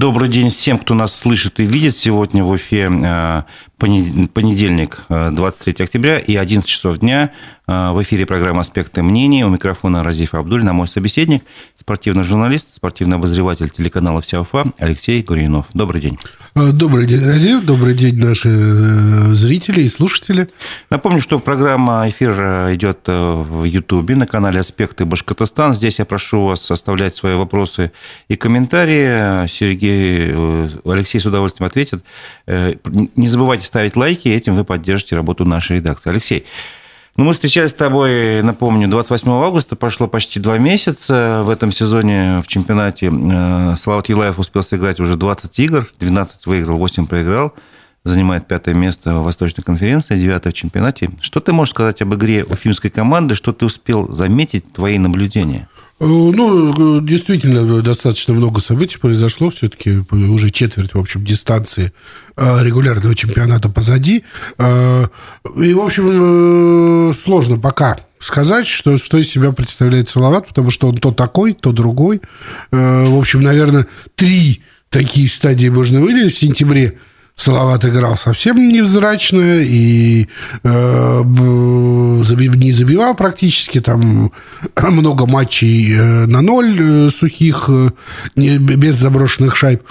Добрый день всем, кто нас слышит и видит. Сегодня в эфире э, понедельник, 23 э, октября и 11 часов дня. Э, в эфире программа «Аспекты мнений». У микрофона Разиф Абдуль, на мой собеседник, спортивный журналист, спортивный обозреватель телеканала «Вся Уфа» Алексей Гуринов. Добрый день. Добрый день, Разиф. Добрый день, наши зрители и слушатели. Напомню, что программа эфир идет в Ютубе на канале «Аспекты Башкортостан». Здесь я прошу вас оставлять свои вопросы и комментарии. Сергей, Алексей с удовольствием ответит. Не забывайте ставить лайки, и этим вы поддержите работу нашей редакции. Алексей, ну, мы встречались с тобой, напомню, 28 августа, прошло почти два месяца. В этом сезоне в чемпионате э, Слават Юлаев успел сыграть уже 20 игр, 12 выиграл, 8 проиграл. Занимает пятое место в Восточной конференции, девятое в чемпионате. Что ты можешь сказать об игре уфимской команды? Что ты успел заметить, твои наблюдения? Э, ну, действительно, достаточно много событий произошло. Все-таки уже четверть, в общем, дистанции э, регулярного чемпионата позади. Э, и, в общем, сложно пока сказать, что, что из себя представляет Салават, потому что он то такой, то другой. В общем, наверное, три такие стадии можно выделить. В сентябре Салават играл совсем невзрачно и э, не забивал практически. Там много матчей э, на ноль э, сухих, э, без заброшенных шайб.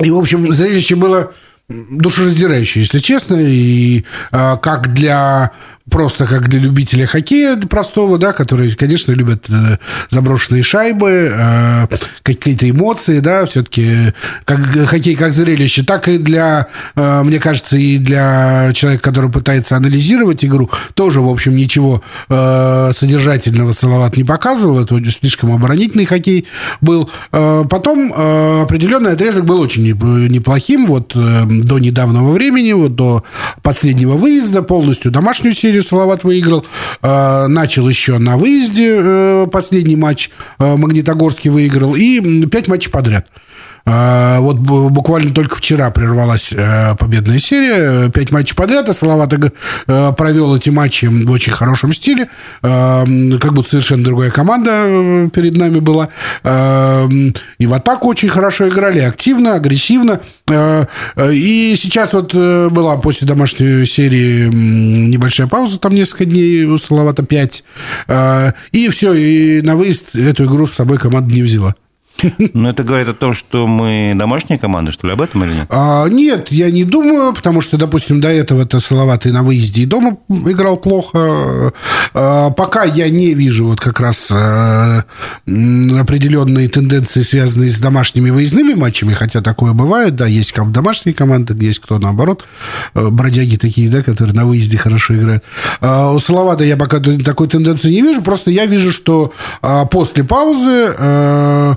И, в общем, зрелище было душераздирающее, если честно, и э, как для просто как для любителя хоккея простого, да, которые, конечно, любят э, заброшенные шайбы, э, какие-то эмоции, да, все-таки как хоккей как зрелище, так и для, э, мне кажется, и для человека, который пытается анализировать игру, тоже, в общем, ничего содержательного Салават не показывал, это слишком оборонительный хоккей был. Потом определенный отрезок был очень неплохим, вот до недавнего времени, вот до последнего выезда, полностью домашнюю серию Салават выиграл. Э, начал еще на выезде э, последний матч. Э, Магнитогорский выиграл. И пять матчей подряд. А, вот буквально только вчера прервалась э, победная серия. Пять матчей подряд, а Салават э, провел эти матчи в очень хорошем стиле. А, как будто совершенно другая команда э, перед нами была. И в атаку очень хорошо играли, активно, агрессивно. И сейчас вот была после домашней серии небольшая пауза, там несколько дней у Салавата 5. И все, и на выезд эту игру с собой команда не взяла. Но это говорит о том, что мы домашняя команда, что ли, об этом или нет? А, нет, я не думаю, потому что, допустим, до этого это Салаватый на выезде и дома играл плохо. А, пока я не вижу вот как раз а, определенные тенденции, связанные с домашними выездными матчами, хотя такое бывает, да, есть домашние команды, есть кто наоборот, а, бродяги такие, да, которые на выезде хорошо играют. А, у Салавата я пока такой тенденции не вижу, просто я вижу, что а, после паузы а,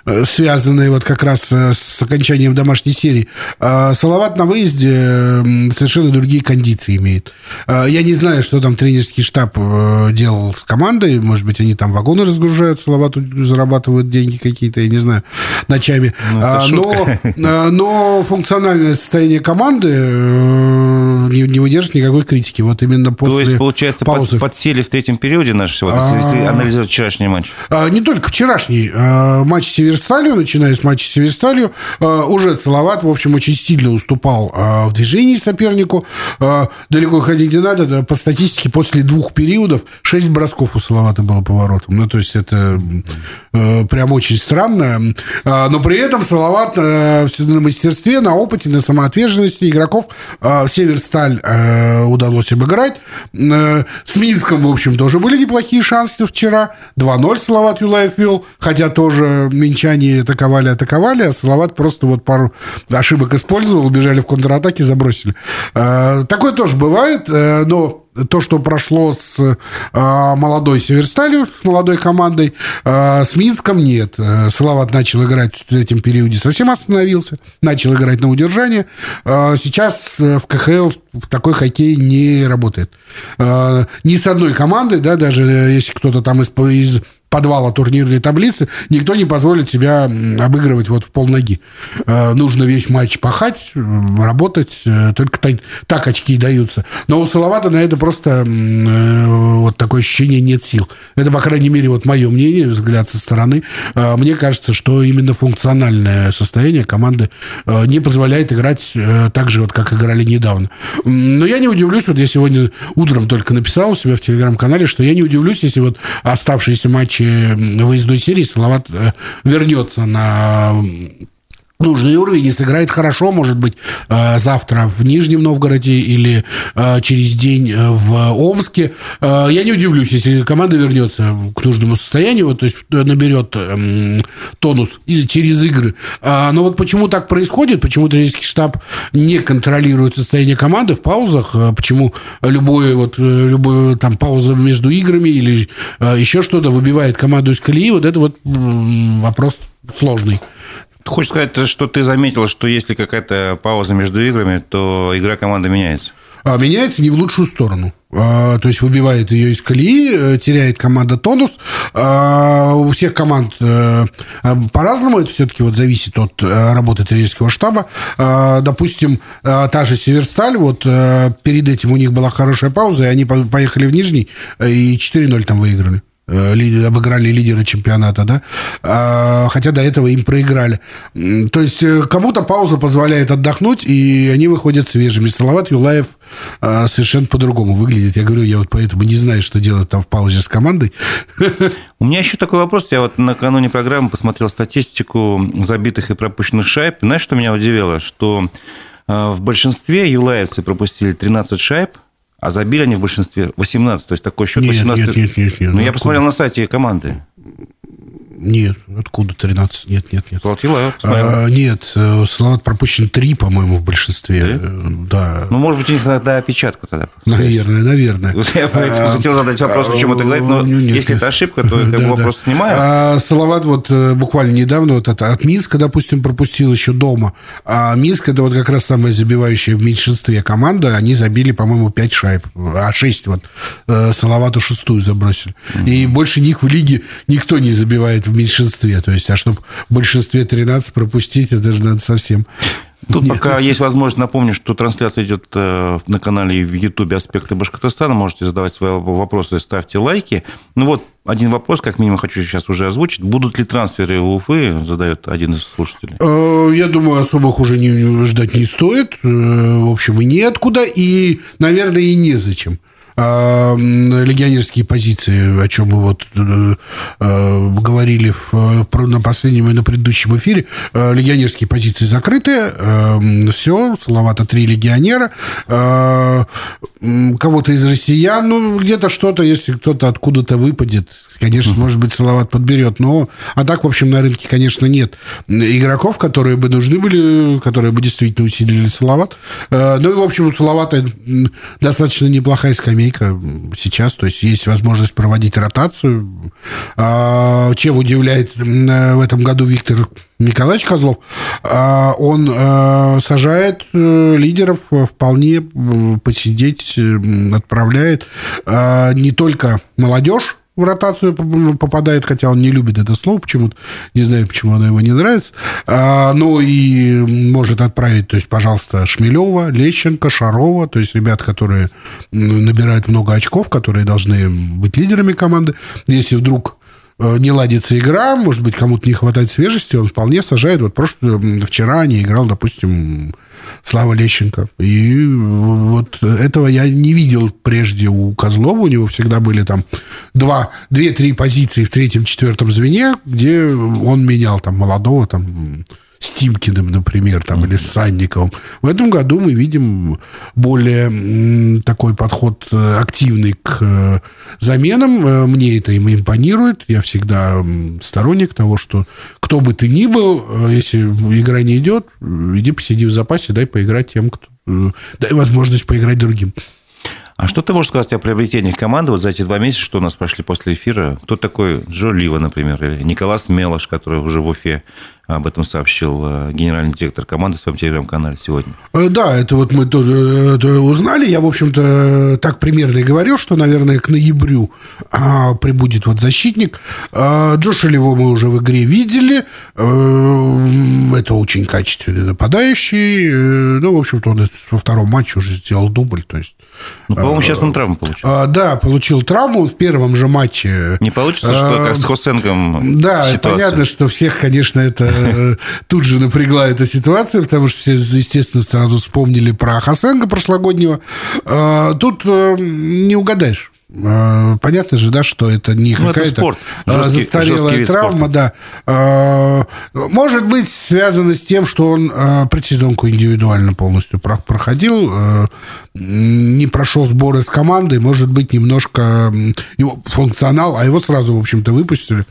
связанные вот как раз э, с окончанием домашней серии. А Салават на выезде совершенно другие кондиции имеет. А я не знаю, что там тренерский штаб э, делал с командой. Может быть, они там вагоны разгружают, Салавату зарабатывают деньги какие-то, я не знаю, ночами. Ну, а, но, но функциональное состояние команды не, не выдержит никакой критики. Вот именно после То есть, получается, паузы. Под, подсели в третьем периоде наши сегодня, если а. анализировать вчерашний матч? Не только вчерашний. Матч Северсталью, начиная с матча с Северсталью, э, уже Салават, в общем, очень сильно уступал э, в движении сопернику. Э, далеко ходить не надо. По статистике, после двух периодов 6 бросков у Салавата было поворотом. Ну, то есть, это прям очень странно. Но при этом Салават на мастерстве, на опыте, на самоотверженности игроков Северсталь удалось обыграть. С Минском, в общем, тоже были неплохие шансы вчера. 2-0 Салават Юлаев вел, хотя тоже меньше минчане атаковали, атаковали, а Салават просто вот пару ошибок использовал, убежали в контратаке, забросили. А, такое тоже бывает, э, но то, что прошло с э, молодой Северсталью, с молодой командой, э, с Минском нет. Салават начал играть в этом периоде, совсем остановился, начал играть на удержание. Сейчас в КХЛ такой хоккей не работает. Ни с одной командой, да, даже если кто-то там из, из подвала турнирной таблицы, никто не позволит себя обыгрывать вот в полноги. Э, нужно весь матч пахать, работать, э, только так, очки даются. Но у Салавата на это просто вот такое ощущение нет сил. Это, по крайней мере, вот мое мнение, взгляд со стороны. Мне кажется, что именно функциональное состояние команды не позволяет играть так же, вот как играли недавно. Но я не удивлюсь, вот я сегодня утром только написал у себя в телеграм-канале, что я не удивлюсь, если вот оставшиеся матчи выездной серии Салават э, вернется на нужный уровень и сыграет хорошо, может быть, э, завтра в Нижнем Новгороде или э, через день в Омске. Я не удивлюсь, если команда вернется к нужному состоянию, то есть наберет эм, тонус через игры. А, но вот почему так происходит, почему тренерский штаб не контролирует состояние команды в паузах, почему любое, вот, любое там пауза между играми или еще что-то выбивает команду из колеи, вот это вот вопрос сложный. Хочешь сказать, что ты заметил, что если какая-то пауза между играми, то игра команды меняется? А меняется не в лучшую сторону. А, то есть выбивает ее из колеи, э, теряет команда тонус. А, у всех команд э, по-разному. Это все-таки вот зависит от э, работы тренерского штаба. Допустим, та же Северсталь, вот перед этим у них была хорошая пауза, и они поехали в Нижний и 4-0 там выиграли. Э, обыграли лидера чемпионата, да, а, хотя до этого им проиграли. То есть э, кому-то пауза позволяет отдохнуть, и они выходят свежими. Салават Юлаев а, совершенно по-другому выглядит. Я говорю, я вот поэтому не знаю, что делать там в паузе с командой. У меня еще такой вопрос. Я вот накануне программы посмотрел статистику забитых и пропущенных шайб. Знаешь, что меня удивило? Что э, в большинстве юлаевцы пропустили 13 шайб, а забили они в большинстве 18. То есть такой счет нет, 18. Нет, нет, нет. нет ну, я посмотрел на сайте команды. Нет, откуда 13? Нет, нет, нет. Салат Юлаев, а, Нет, э, Салат пропущен 3, по-моему, в большинстве. Да? Э, да. Ну, может быть, у них тогда опечатка тогда. Наверное, наверное. Я а, хотел задать вопрос, почему ты говоришь, но нет, если нет. это ошибка, то да, вопрос да. снимаю. А, Салават вот э, буквально недавно вот от, от Минска, допустим, пропустил еще дома. А Минск это вот как раз самая забивающая в меньшинстве команда. Они забили, по-моему, 5 шайб. А 6 вот. Салавату шестую забросили. Mm-hmm. И больше них в лиге никто не забивает в меньшинстве. То есть, а чтобы в большинстве 13 пропустить, это же надо совсем... Тут Нет. пока есть возможность, напомню, что трансляция идет э, на канале в Ютубе «Аспекты Башкортостана». Можете задавать свои вопросы, ставьте лайки. Ну вот, один вопрос, как минимум, хочу сейчас уже озвучить. Будут ли трансферы у Уфы, задает один из слушателей. Э, я думаю, особых уже не, ждать не стоит. Э, в общем, и неоткуда, и, наверное, и незачем. А, легионерские позиции, о чем мы вот э, э, говорили в, на последнем и на предыдущем эфире, э, легионерские позиции закрыты, все, Салавата три легионера, кого-то из россиян, ну, где-то что-то, если кто-то откуда-то выпадет, конечно, может быть, Салават подберет, но, а так, в общем, на рынке, конечно, нет игроков, которые бы нужны были, которые бы действительно усилили Салават. Ну, и, в общем, у Салавата достаточно неплохая скамейка скамейка сейчас, то есть есть возможность проводить ротацию. А, чем удивляет в этом году Виктор Николаевич Козлов, а, он а, сажает э, лидеров вполне посидеть, отправляет не только молодежь, в ротацию попадает, хотя он не любит это слово почему-то, не знаю, почему оно ему не нравится, а, но и может отправить, то есть, пожалуйста, Шмелева, Лещенко, Шарова, то есть ребят, которые набирают много очков, которые должны быть лидерами команды. Если вдруг не ладится игра, может быть, кому-то не хватает свежести, он вполне сажает. Вот просто вчера не играл, допустим, Слава Лещенко. И вот этого я не видел прежде у Козлова. У него всегда были там два, две-три позиции в третьем-четвертом звене, где он менял там молодого, там с Тимкиным, например, там, или с Санниковым. В этом году мы видим более такой подход э, активный к э, заменам. Э, мне это им импонирует. Я всегда сторонник того, что кто бы ты ни был, если игра не идет, иди посиди в запасе, дай поиграть тем, кто... Дай возможность поиграть другим. А что ты можешь сказать о приобретениях команды вот за эти два месяца, что у нас прошли после эфира? Кто такой Джо Лива, например, или Николас Мелош, который уже в Уфе об этом сообщил э, генеральный директор команды в своем телеграм-канале сегодня. Э, да, это вот мы тоже узнали. Я, в общем-то, так примерно и говорил, что, наверное, к ноябрю а, прибудет вот защитник. А, Джоша Лево мы уже в игре видели. А, это очень качественный нападающий. Ну, в общем-то, он во втором матче уже сделал дубль. То есть ну, по-моему, сейчас он травму получил. А, да, получил травму в первом же матче. Не получится, что как с Хосенком Да, ситуация. понятно, что всех, конечно, это э, тут же напрягла эта ситуация, потому что все, естественно, сразу вспомнили про Хосенга прошлогоднего. А, тут э, не угадаешь. Понятно же, да, что это не ну, какая-то застарелая травма, да. А, может быть, связано с тем, что он предсезонку индивидуально полностью проходил, не прошел сборы с командой, может быть, немножко его функционал, а его сразу, в общем-то, выпустили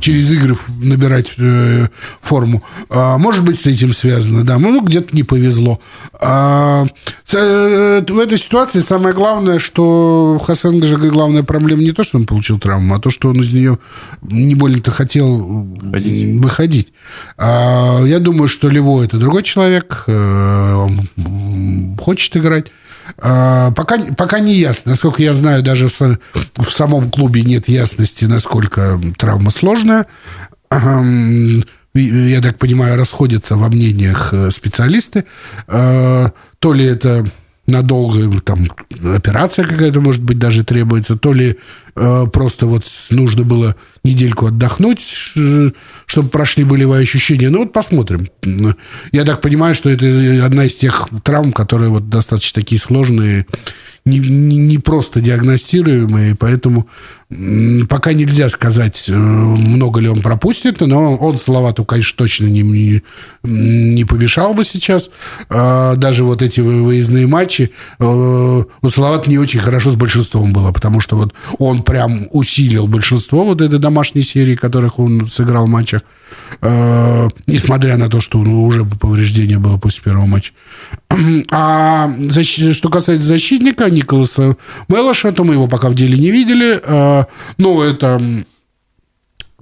через игры набирать э, форму. А, может быть, с этим связано, да. Ну, где-то не повезло. А, э, в этой ситуации самое главное, что Хасан же главная проблема не то, что он получил травму, а то, что он из нее не больно-то хотел Ходить. выходить. А, я думаю, что Лево это другой человек, э, хочет играть. А, пока, пока не ясно. Насколько я знаю, даже в, в самом клубе нет ясности, насколько травма сложная. Я так понимаю, расходятся во мнениях э, специалисты. А, то ли это надолго там операция какая-то, может быть, даже требуется, то ли э, просто вот нужно было недельку отдохнуть, э, чтобы прошли болевые ощущения. Ну вот посмотрим. Я так понимаю, что это одна из тех травм, которые вот достаточно такие сложные, не, не, не просто диагностируемые, поэтому пока нельзя сказать, э, много ли он пропустит, но он Салавату, конечно, точно не, не, не помешал бы сейчас. А, даже вот эти выездные матчи э, у Салавата не очень хорошо с большинством было, потому что вот он прям усилил большинство вот этой домашней серии, которых он сыграл в матчах, э, несмотря на то, что уже повреждение было после первого матча. А что касается защитника Николаса Мелоша, то мы его пока в деле не видели. Но это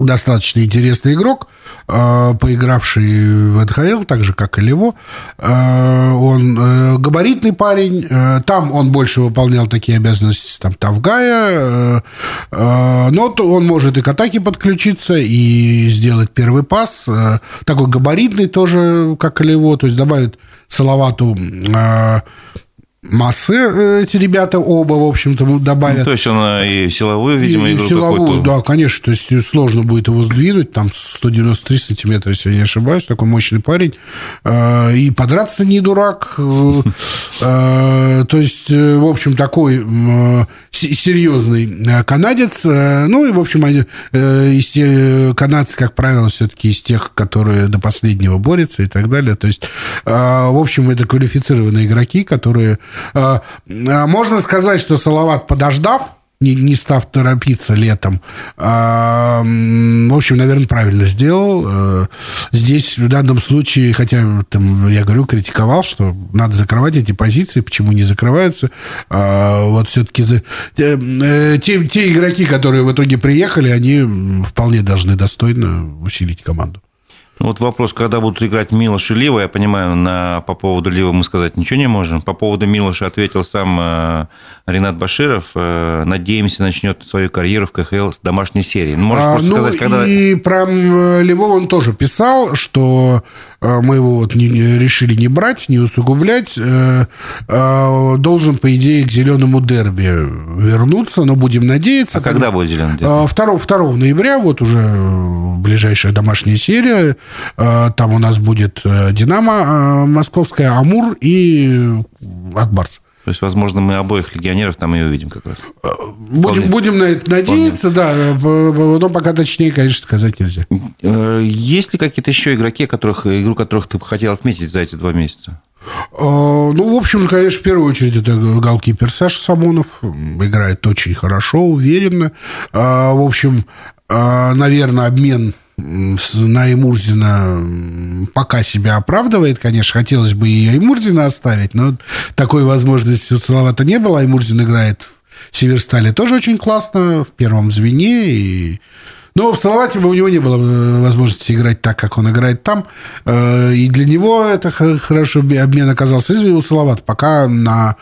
достаточно интересный игрок, а, поигравший в НХЛ, так же, как и Лево. А, он э, габаритный парень. Там он больше выполнял такие обязанности там, Тавгая. Но он может и к атаке подключиться, и сделать первый пас. Такой габаритный тоже, как и Лево. То есть добавит Салавату массы э, эти ребята оба, в общем-то, добавят. Ну, то есть он и силовую, видимо, и, игру силовую, да, конечно. То есть сложно будет его сдвинуть, там 193 сантиметра, если я не ошибаюсь, такой мощный парень. Э, и подраться не дурак. Э, то есть, в общем, такой серьезный канадец. Ну, и, в общем, они, канадцы, как правило, все-таки из тех, которые до последнего борются и так далее. То есть, в общем, это квалифицированные игроки, которые можно сказать, что Салават, подождав, не, не став торопиться летом. А, в общем, наверное, правильно сделал. А, здесь в данном случае, хотя там, я говорю, критиковал, что надо закрывать эти позиции, почему не закрываются. А, вот все-таки за, э, те, те игроки, которые в итоге приехали, они вполне должны достойно усилить команду. Ну, вот вопрос, когда будут играть Милош и Лива, я понимаю, на, по поводу Лива мы сказать ничего не можем. По поводу Милоша ответил сам э, Ренат Баширов. Э, надеемся, начнет свою карьеру в КХЛ с домашней серии. Ну, можешь а, просто ну, сказать, когда... И про Львова он тоже писал, что э, мы его вот не, решили не брать, не усугублять. Э, э, должен, по идее, к зеленому дерби вернуться, но будем надеяться. А когда будет зеленый дерби? 2, 2 ноября, вот уже ближайшая домашняя серия. Э, там у нас будет э, «Динамо» э, московская, «Амур» и «Акбарс». То есть, возможно, мы обоих легионеров там и увидим как раз. Будем, будем на это надеяться, Вполне. да. Но пока точнее, конечно, сказать нельзя. Есть ли какие-то еще игроки, которых, игру которых ты бы хотел отметить за эти два месяца? Ну, в общем, конечно, в первую очередь это голкипер Саша Самонов. Играет очень хорошо, уверенно. В общем, наверное, обмен на Аймурзина пока себя оправдывает, конечно, хотелось бы и Аймурзина оставить, но такой возможности у Салавата не было. Аймурзин играет в Северстале тоже очень классно, в первом звене, и Но в Салавате у него не было э, возможности играть так, как он играет там. Э, и для него это хороший обмен оказался. И у Салавата пока на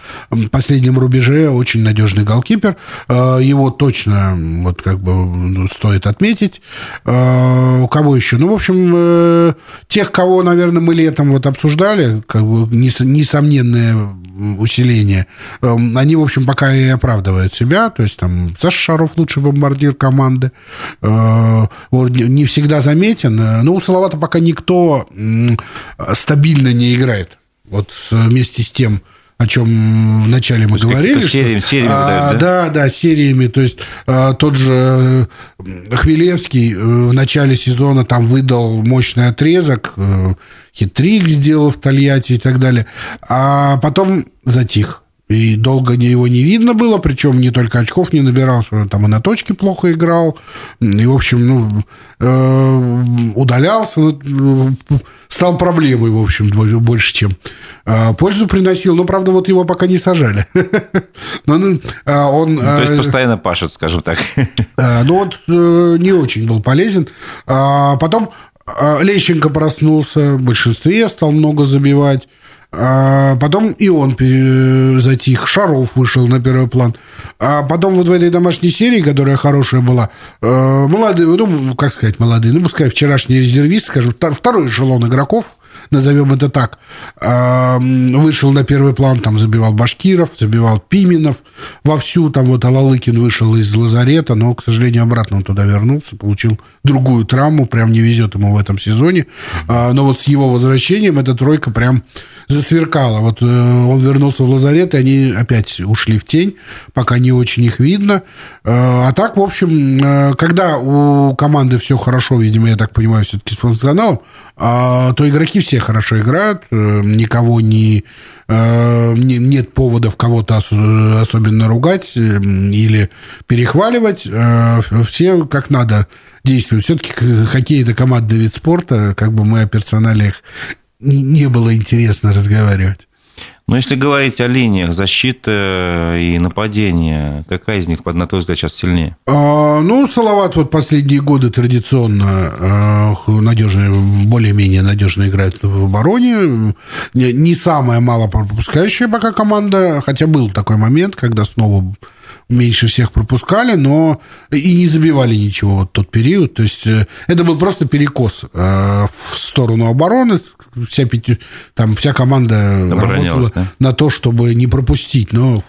последнем рубеже очень надежный голкипер. Э, его точно вот как бы ну, стоит отметить. У кого еще? Ну, в общем, тех, кого, наверное, мы летом вот обсуждали, как бы несомненное усиление, они, в общем, пока и оправдывают себя. То есть там Саша Шаров лучший бомбардир команды. Э, не всегда заметен. Э, но у Салавата пока никто стабильно не играет. Вот вместе с тем, о чем вначале мы говорили. Сериями, что, сериями а, да? да, да, сериями. То есть а, тот же Хмелевский в начале сезона там выдал мощный отрезок, хитрик сделал в Тольятти и так далее, а потом затих. И долго его не видно было, причем не только очков не набирал, что там и на точке плохо играл. И, в общем, ну, э, удалялся, ну, стал проблемой, в общем, больше, чем э, пользу приносил. Но, правда, вот его пока не сажали. Но, ну, а он, ну, То есть, постоянно пашет, скажем так. Ну, вот не очень был полезен. А потом Лещенко проснулся, в большинстве стал много забивать. А потом и он затих. Шаров вышел на первый план. А потом вот в этой домашней серии, которая хорошая была, э, молодые, ну, как сказать, молодые, ну, пускай вчерашний резервист, скажем, второй эшелон игроков, назовем это так, а, вышел на первый план, там забивал Башкиров, забивал Пименов вовсю, там вот Алалыкин вышел из лазарета, но, к сожалению, обратно он туда вернулся, получил другую травму, прям не везет ему в этом сезоне, а, но вот с его возвращением эта тройка прям засверкала. Вот э, он вернулся в лазарет, и они опять ушли в тень, пока не очень их видно. Э, а так, в общем, э, когда у команды все хорошо, видимо, я так понимаю, все-таки с функционалом, а, то игроки все хорошо играют, никого не нет поводов кого-то особенно ругать или перехваливать. Все как надо действуют. Все-таки хоккей – это командный вид спорта, как бы мы о персоналиях не было интересно разговаривать. Но если говорить о линиях защиты и нападения, какая из них, на твой взгляд, сейчас сильнее? А, ну, Салават вот последние годы традиционно а, надежно, более-менее надежно играет в обороне. Не, не самая мало пропускающая пока команда, хотя был такой момент, когда снова меньше всех пропускали, но и не забивали ничего вот тот период. То есть э, это был просто перекос э, в сторону обороны. Вся, там, вся команда работала да? на то, чтобы не пропустить. Но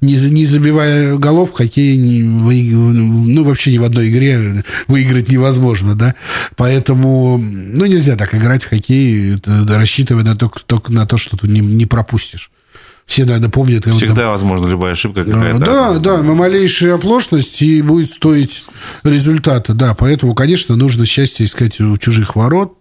не, не забивая голов, хоккей не, ну, вообще ни в одной игре выиграть невозможно. Да? Поэтому ну, нельзя так играть в хоккей, рассчитывая на то, только на то что ты не, не пропустишь все, наверное, помнят. Всегда там, возможно любая ошибка какая-то. Да, да, на малейшая оплошность и будет стоить результата. Да, поэтому, конечно, нужно счастье искать у чужих ворот.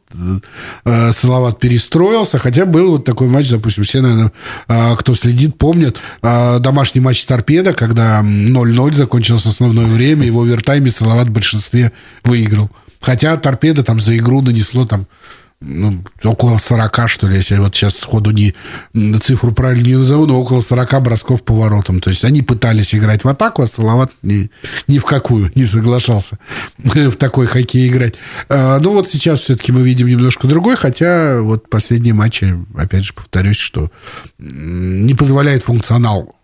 Э, Салават перестроился, хотя был вот такой матч, допустим, все, наверное, э, кто следит, помнят, э, домашний матч с Торпедо, когда 0-0 закончилось основное время, его в овертайме Салават в большинстве выиграл. Хотя Торпедо там за игру нанесло там ну, около 40, что ли, если вот сейчас сходу не, цифру правильно не назову, но около 40 бросков поворотом. То есть они пытались играть в атаку, а Салават ни, ни в какую не соглашался в такой хоккей играть. А, ну вот сейчас все-таки мы видим немножко другой, хотя вот последние матчи, опять же, повторюсь, что не позволяет функционал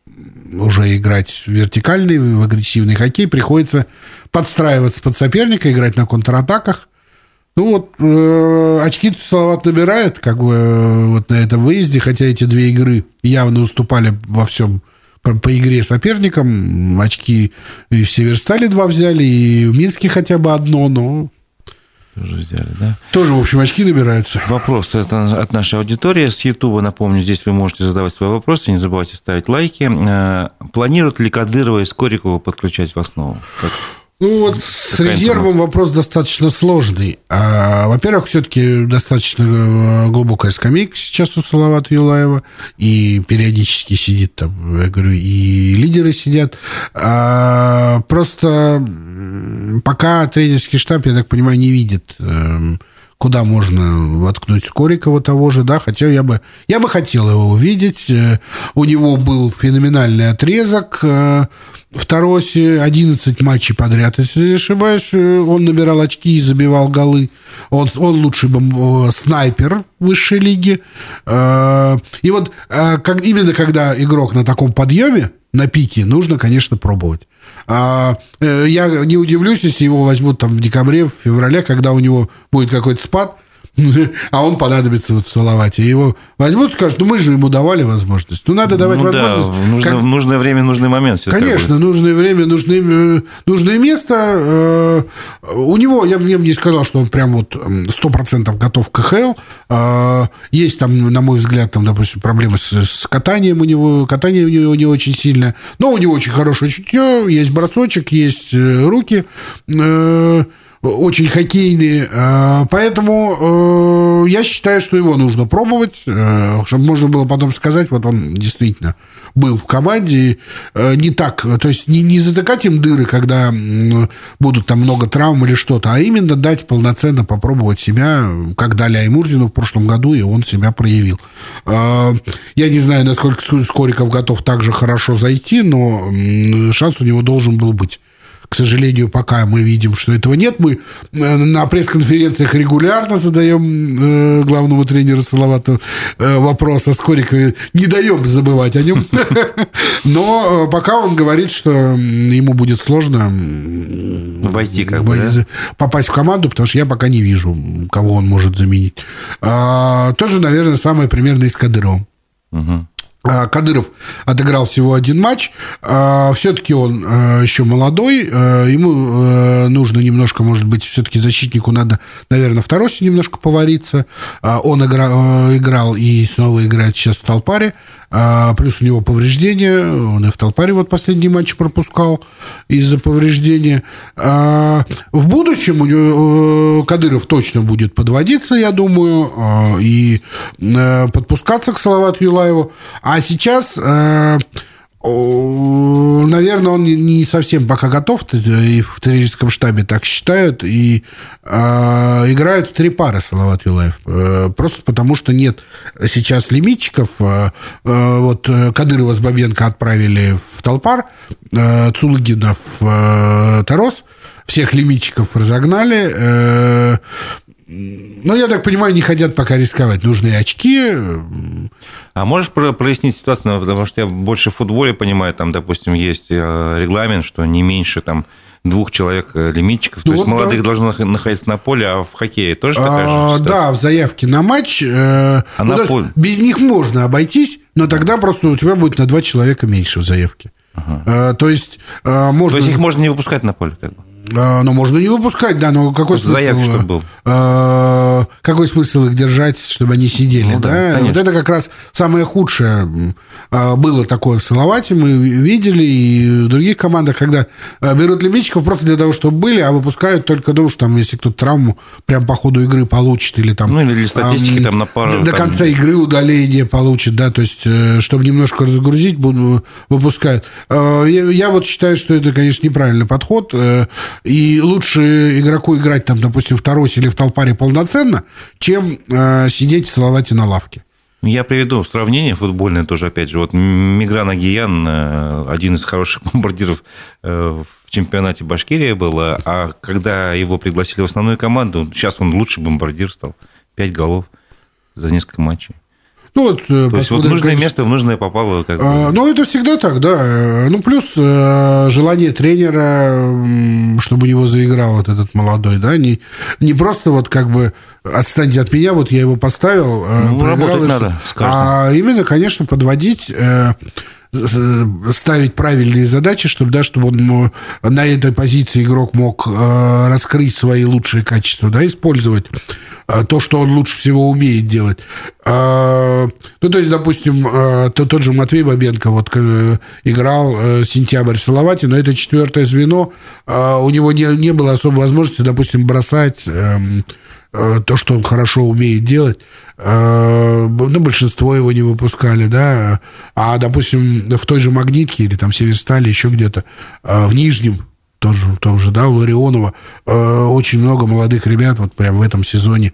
уже играть в вертикальный, в агрессивный хоккей, приходится подстраиваться под соперника, играть на контратаках, ну вот, э, очки Салават набирает, как бы, э, вот на этом выезде, хотя эти две игры явно уступали во всем по, по игре соперникам. Очки и в Северстале два взяли, и в Минске хотя бы одно, но тоже взяли, да? Тоже, в общем, очки набираются. Вопрос от нашей аудитории с Ютуба. Напомню, здесь вы можете задавать свои вопросы. Не забывайте ставить лайки. Э, планируют ли Кадырова и Скорикова подключать в основу? Как... Ну вот с резервом вопрос достаточно сложный. А, во-первых, все-таки достаточно э, глубокая скамейка сейчас у Салавата Юлаева, и периодически сидит там, я говорю, и лидеры сидят. А, просто пока тренерский штаб, я так понимаю, не видит эм, куда можно воткнуть Скорикова того же, да, хотя я бы, я бы хотел его увидеть. Э, у него был феноменальный отрезок э, в Таросе, 11 матчей подряд, если не ошибаюсь, э, он набирал очки и забивал голы. Он, он лучший снайпер высшей лиги. И вот как, именно когда игрок на таком подъеме, на пике, нужно, конечно, пробовать. А, э, я не удивлюсь, если его возьмут там в декабре, в феврале, когда у него будет какой-то спад, а он понадобится вот в Салавате. Его возьмут и скажут, ну мы же ему давали возможность. Ну надо давать ну, возможность. Да, нужно, как... в нужное время, нужный момент. Конечно, нужное время, нужное, э, нужное место. Э, у него, я, я бы не сказал, что он прям вот 100% готов к КХЛ. Э, есть там, на мой взгляд, там, допустим, проблемы с, с катанием у него. Катание у него не очень сильное. Но у него очень хорошее чутье, есть бросочек, есть руки очень хоккейные. Э, поэтому э, я считаю, что его нужно пробовать, э, чтобы можно было потом сказать, вот он действительно был в команде. Не так, то есть не, не затыкать им дыры, когда будут там много травм или что-то, а именно дать полноценно попробовать себя, как дали Аймурзину в прошлом году, и он себя проявил. Я не знаю, насколько Скориков готов так же хорошо зайти, но шанс у него должен был быть. К сожалению, пока мы видим, что этого нет. Мы э, на пресс-конференциях регулярно задаем э, главному тренеру Салавату э, вопрос о Скорикове. Не даем забывать о нем. Но пока он говорит, что ему будет сложно войти, как бы, да? попасть в команду, потому что я пока не вижу, кого он может заменить. А, тоже, наверное, самое примерно и с Кадыровым. Угу. А, Кадыров отыграл всего один матч. А, все-таки он а, еще молодой. Ему нужно немножко, может быть, все-таки защитнику надо, наверное, в Таросе немножко повариться. Он играл и снова играет сейчас в Толпаре. А, плюс у него повреждения. Он и в Толпаре вот последний матч пропускал из-за повреждения. А, в будущем у него, э, Кадыров точно будет подводиться, я думаю, а, и э, подпускаться к Салавату Юлаеву. А сейчас э, Наверное, он не совсем пока готов, и в тренерском штабе так считают, и э, играют в три пары Салават Юлаев. Э, просто потому, что нет сейчас лимитчиков. Э, э, вот Кадырова с Бабенко отправили в Толпар, э, Цулыгина в э, Тарос, всех лимитчиков разогнали. Э, ну, я так понимаю, не хотят пока рисковать. Нужны очки. А можешь прояснить ситуацию, потому что я больше в футболе понимаю, там, допустим, есть э, регламент, что не меньше там двух человек э, лимитчиков. Ну, То вот есть молодых да. должно находиться на поле, а в хоккее тоже такая а, же Да, в заявке на матч. Э, а ну, на поле? Без них можно обойтись, но тогда просто у тебя будет на два человека меньше в заявке. Ага. Э, то есть э, можно... То есть их можно не выпускать на поле, как бы? А, ну, можно не выпускать, да, но какой смысл? Заявки, чтобы был. А, какой смысл их держать, чтобы они сидели, ну, да? да? Вот это как раз самое худшее а, было такое в Салавате, мы видели, и в других командах, когда берут лимитчиков просто для того, чтобы были, а выпускают только думаю, что там, если кто-то травму прям по ходу игры получит, или там... Ну, или для статистики а, там на пару... До, там... конца игры удаление получит, да, то есть, э, чтобы немножко разгрузить, буду, выпускают. Я, я вот считаю, что это, конечно, неправильный подход, э, и лучше игроку играть, там, допустим, в Таросе или в Толпаре полноценно, чем э, сидеть в Салавате на лавке. Я приведу сравнение футбольное тоже, опять же. Вот Мигран Агиян, э, один из хороших бомбардиров э, в чемпионате Башкирии был, а когда его пригласили в основную команду, сейчас он лучший бомбардир стал. Пять голов за несколько матчей. Ну, вот, э, То есть вот нужное место в нужное попало. Как а, Ну, это всегда так, да. Ну, плюс э, желание тренера, чтобы у него заиграл вот этот молодой, да, не, не просто вот как бы отстаньте от меня, вот я его поставил, э, ну, проиграл, надо, а именно, конечно, подводить ставить правильные задачи, чтобы, да, чтобы он на этой позиции игрок мог э, раскрыть свои лучшие качества, да, использовать э, то, что он лучше всего умеет делать. Э, ну, то есть, допустим, то, тот же Матвей Бабенко вот играл сентябрь в Салавате, но это четвертое звено, у него не, не было особой возможности, допустим, бросать эм, то, что он хорошо умеет делать. Э, ну, большинство его не выпускали, да, а, допустим, в той же Магнитке или там Северстале, еще где-то, э, в Нижнем, тоже, тоже, да, у Ларионова, э, очень много молодых ребят вот прям в этом сезоне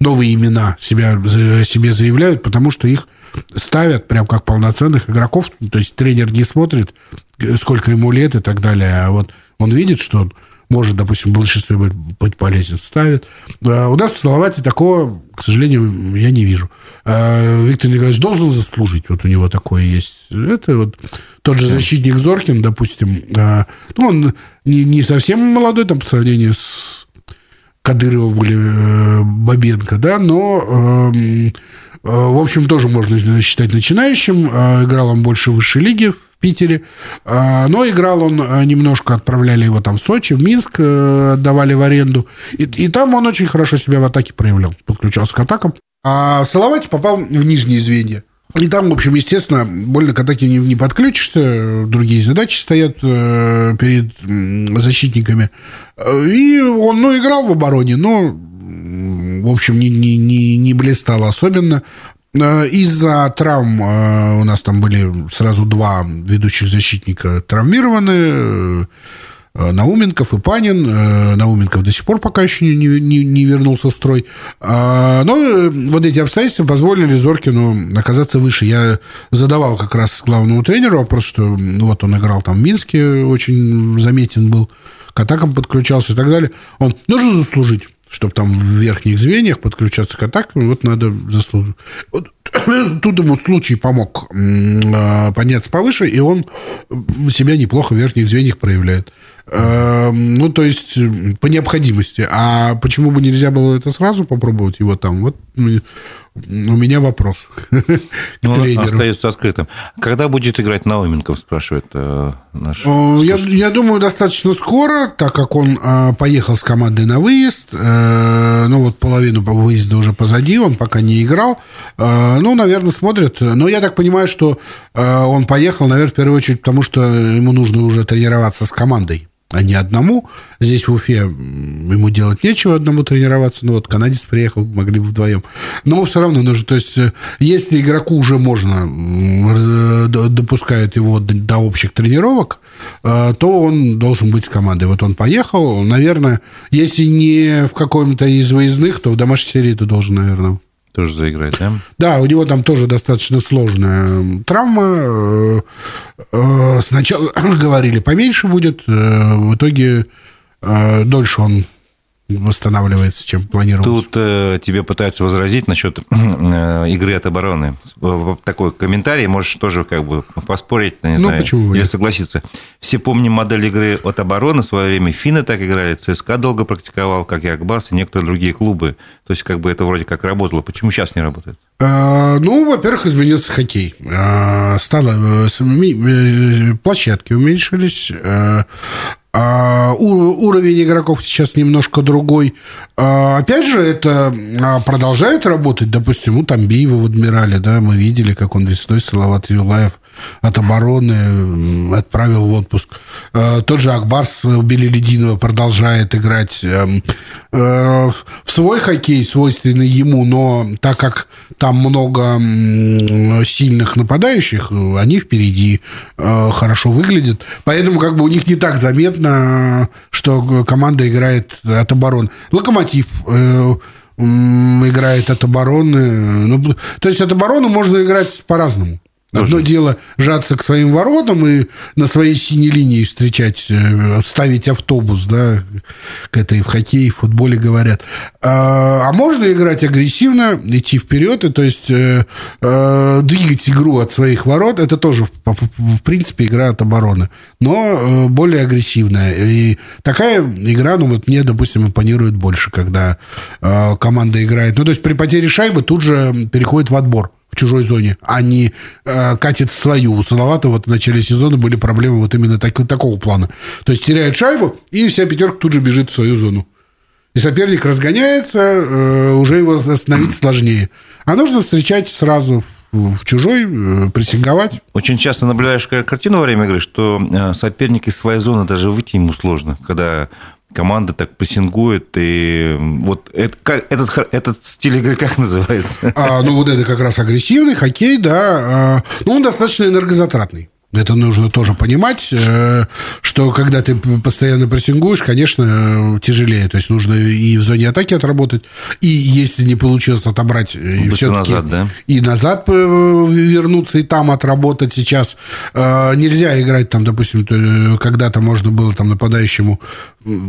новые имена себя, себе заявляют, потому что их ставят прям как полноценных игроков. То есть тренер не смотрит, сколько ему лет и так далее, а вот он видит, что он может, допустим, в большинстве быть полезен, ставит. А у нас в Салавате такого, к сожалению, я не вижу. А Виктор Николаевич должен заслужить, вот у него такое есть. Это вот тот же защитник Зоркин, допустим, а, ну, он не, не совсем молодой там по сравнению с Кадыровым или э, Бабенко, да, но эм, э, в общем, тоже можно считать начинающим. Играл он больше в высшей лиге, Питере. А, но играл он а, немножко, отправляли его там в Сочи, в Минск, э, давали в аренду. И, и там он очень хорошо себя в атаке проявлял, подключался к атакам. А в Салавате попал в нижние звенья. И там, в общем, естественно, больно к атаке не, не подключишься, другие задачи стоят э, перед защитниками. И он, ну, играл в обороне, но, в общем, не, не, не, не блистал особенно. Э, из-за травм э, у нас там были сразу два ведущих защитника травмированы. Э, Науменков и Панин. Науменков до сих пор пока еще не, не, не вернулся в строй. Но вот эти обстоятельства позволили Зоркину оказаться выше. Я задавал как раз главному тренеру вопрос, что вот он играл там в Минске, очень заметен был, к атакам подключался и так далее. Он нужно заслужить чтобы там в верхних звеньях подключаться к атакам, вот надо заслужить. тут ему случай помог а, подняться повыше, и он себя неплохо в верхних звеньях проявляет. А, ну, то есть, по необходимости. А почему бы нельзя было это сразу попробовать его там? Вот у меня вопрос к ну, тренеру. Остается открытым. Когда будет играть Науменков, спрашивает э, наш я, я думаю, достаточно скоро, так как он э, поехал с командой на выезд. Э, ну, вот половину выезда уже позади, он пока не играл. Э, ну, наверное, смотрят. Но я так понимаю, что э, он поехал, наверное, в первую очередь, потому что ему нужно уже тренироваться с командой а не одному. Здесь в Уфе ему делать нечего одному тренироваться. Ну вот канадец приехал, могли бы вдвоем. Но все равно нужно, то есть э, если игроку уже можно, э, допускают его до общих тренировок, то он должен быть с командой. Вот он поехал, наверное, если не в каком-то из выездных, то в домашней серии ты должен, наверное, тоже заиграть, да? Да, у него там тоже достаточно сложная травма. Э, э, сначала говорили, поменьше будет. Э, в итоге дольше он восстанавливается, чем планировалось. Тут э, тебе пытаются возразить насчет э, игры от обороны. Такой комментарий, можешь тоже как бы поспорить, не ну, знаю, почему или согласиться. Все помним модель игры от обороны в свое время. Финны так играли, ЦСКА долго практиковал, как и Акбарс и некоторые другие клубы. То есть как бы это вроде как работало. Почему сейчас не работает? А, ну, во-первых, изменился хоккей. А, стало э, площадки уменьшились, а, уровень игроков сейчас немножко другой. А, опять же, это а, продолжает работать. Допустим, у Тамбиева в «Адмирале», да, мы видели, как он весной Салават Юлаев от обороны отправил в отпуск. Тот же Акбарс убили Лединова продолжает играть эм, в свой хоккей, свойственный ему, но так как там много сильных нападающих, они впереди хорошо выглядят. Поэтому как бы у них не так заметно, что команда играет от обороны. Локомотив э, играет от обороны. Ну, то есть от обороны можно играть по-разному. Одно дело жаться к своим воротам и на своей синей линии встречать, э, ставить автобус, да, к этой в хоккее, в футболе говорят. А, а можно играть агрессивно, идти вперед, и то есть э, э, двигать игру от своих ворот, это тоже, в, в принципе, игра от обороны, но э, более агрессивная. И такая игра, ну вот мне, допустим, импонирует больше, когда э, команда играет. Ну, то есть при потере шайбы тут же переходит в отбор в чужой зоне, а не э, катит свою. У Салавата вот в начале сезона были проблемы вот именно так, такого плана. То есть теряет шайбу, и вся пятерка тут же бежит в свою зону. И соперник разгоняется, э, уже его остановить сложнее. А нужно встречать сразу в чужой, э, прессинговать. Очень часто наблюдаешь картину во время игры, что э, соперник из своей зоны даже выйти ему сложно, когда команда так прессингует, и вот это, как, этот, этот стиль игры как называется? А, ну, вот это как раз агрессивный хоккей, да. А, ну, он достаточно энергозатратный. Это нужно тоже понимать, э, что когда ты постоянно прессингуешь, конечно, тяжелее. То есть нужно и в зоне атаки отработать, и если не получилось отобрать, все назад, да? И назад э, вернуться, и там отработать сейчас. Э, нельзя играть там, допустим, когда-то можно было там нападающему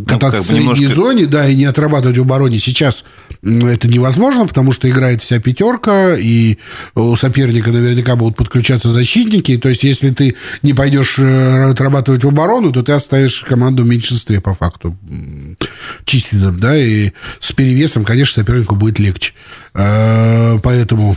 кататься ну, в средней немножко... зоне, да, и не отрабатывать в обороне. Сейчас это невозможно, потому что играет вся пятерка, и у соперника наверняка будут подключаться защитники. То есть, если ты не пойдешь э, отрабатывать в оборону, то ты оставишь команду в меньшинстве по факту численном, да, и с перевесом, конечно, сопернику будет легче. Э, поэтому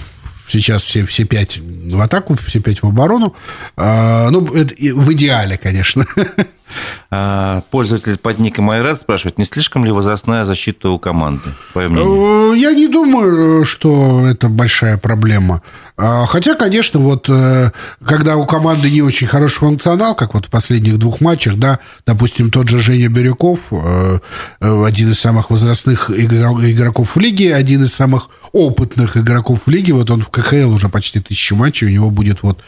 сейчас все, все пять в атаку, все пять в оборону. Э, ну, это в идеале, конечно. А, пользователь под ником Айрат спрашивает, не слишком ли возрастная защита у команды, мнение? Я не думаю, что это большая проблема. А, хотя, конечно, вот э, когда у команды не очень хороший функционал, как вот в последних двух матчах, да, допустим, тот же Женя Бирюков, э, э, один из самых возрастных игроков в лиге, один из самых опытных игроков в лиге, вот он в КХЛ уже почти тысячу матчей, у него будет вот,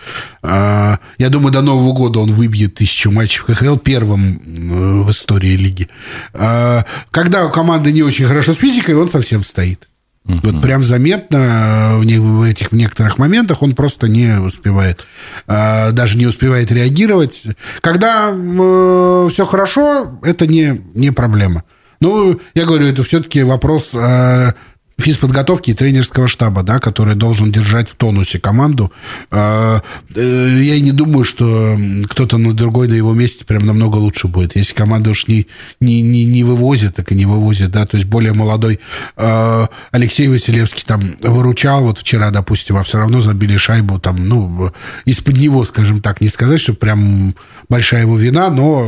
я думаю, до Нового года он выбьет тысячу матчей в КХЛ, первым в истории лиги. Когда у команды не очень хорошо с физикой, он совсем стоит. Uh-huh. Вот прям заметно в этих некоторых моментах он просто не успевает, а, даже не успевает реагировать. Когда э, все хорошо, это не, не проблема. Ну, я говорю, это все-таки вопрос э, физподготовки и тренерского штаба, да, который должен держать в тонусе команду. А, э, я не думаю, что кто-то на другой на его месте прям намного лучше будет. Если команда уж не, не, не, не вывозит, так и не вывозит, да, то есть более молодой а, Алексей Василевский там выручал вот вчера, допустим, а все равно забили шайбу там, ну, из-под него, скажем так, не сказать, что прям большая его вина, но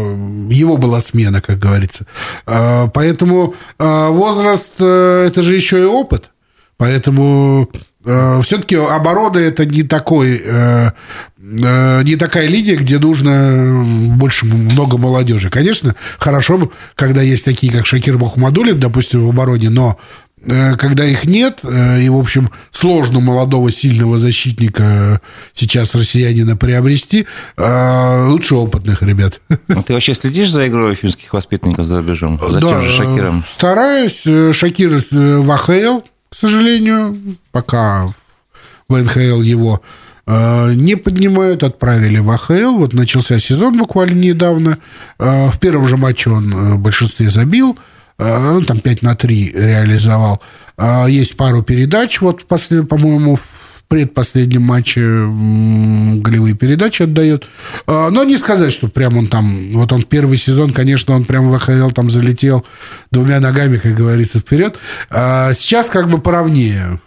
его была смена, как говорится. А, поэтому возраст, э, это же еще и опыт. Поэтому э, все-таки обороны это не такой, э, э, не такая линия, где нужно больше много молодежи. Конечно, хорошо, когда есть такие, как Шакир Мухаммадулин, допустим, в обороне, но когда их нет, э, и, в общем, сложно молодого сильного защитника сейчас россиянина приобрести, э, лучше опытных ребят. А ты вообще следишь за игрой финских воспитанников за рубежом? За да, тем же Шакиром? стараюсь. Шакир в АХЛ, к сожалению, пока в НХЛ его э, не поднимают, отправили в АХЛ. Вот начался сезон буквально недавно. Э, в первом же матче он э, в большинстве забил. Он там 5 на 3 реализовал. Есть пару передач. Вот, по-моему, в предпоследнем матче голевые передачи отдает. Но не сказать, что прям он там... Вот он первый сезон, конечно, он прям в АХЛ там залетел двумя ногами, как говорится, вперед. А сейчас как бы поровнее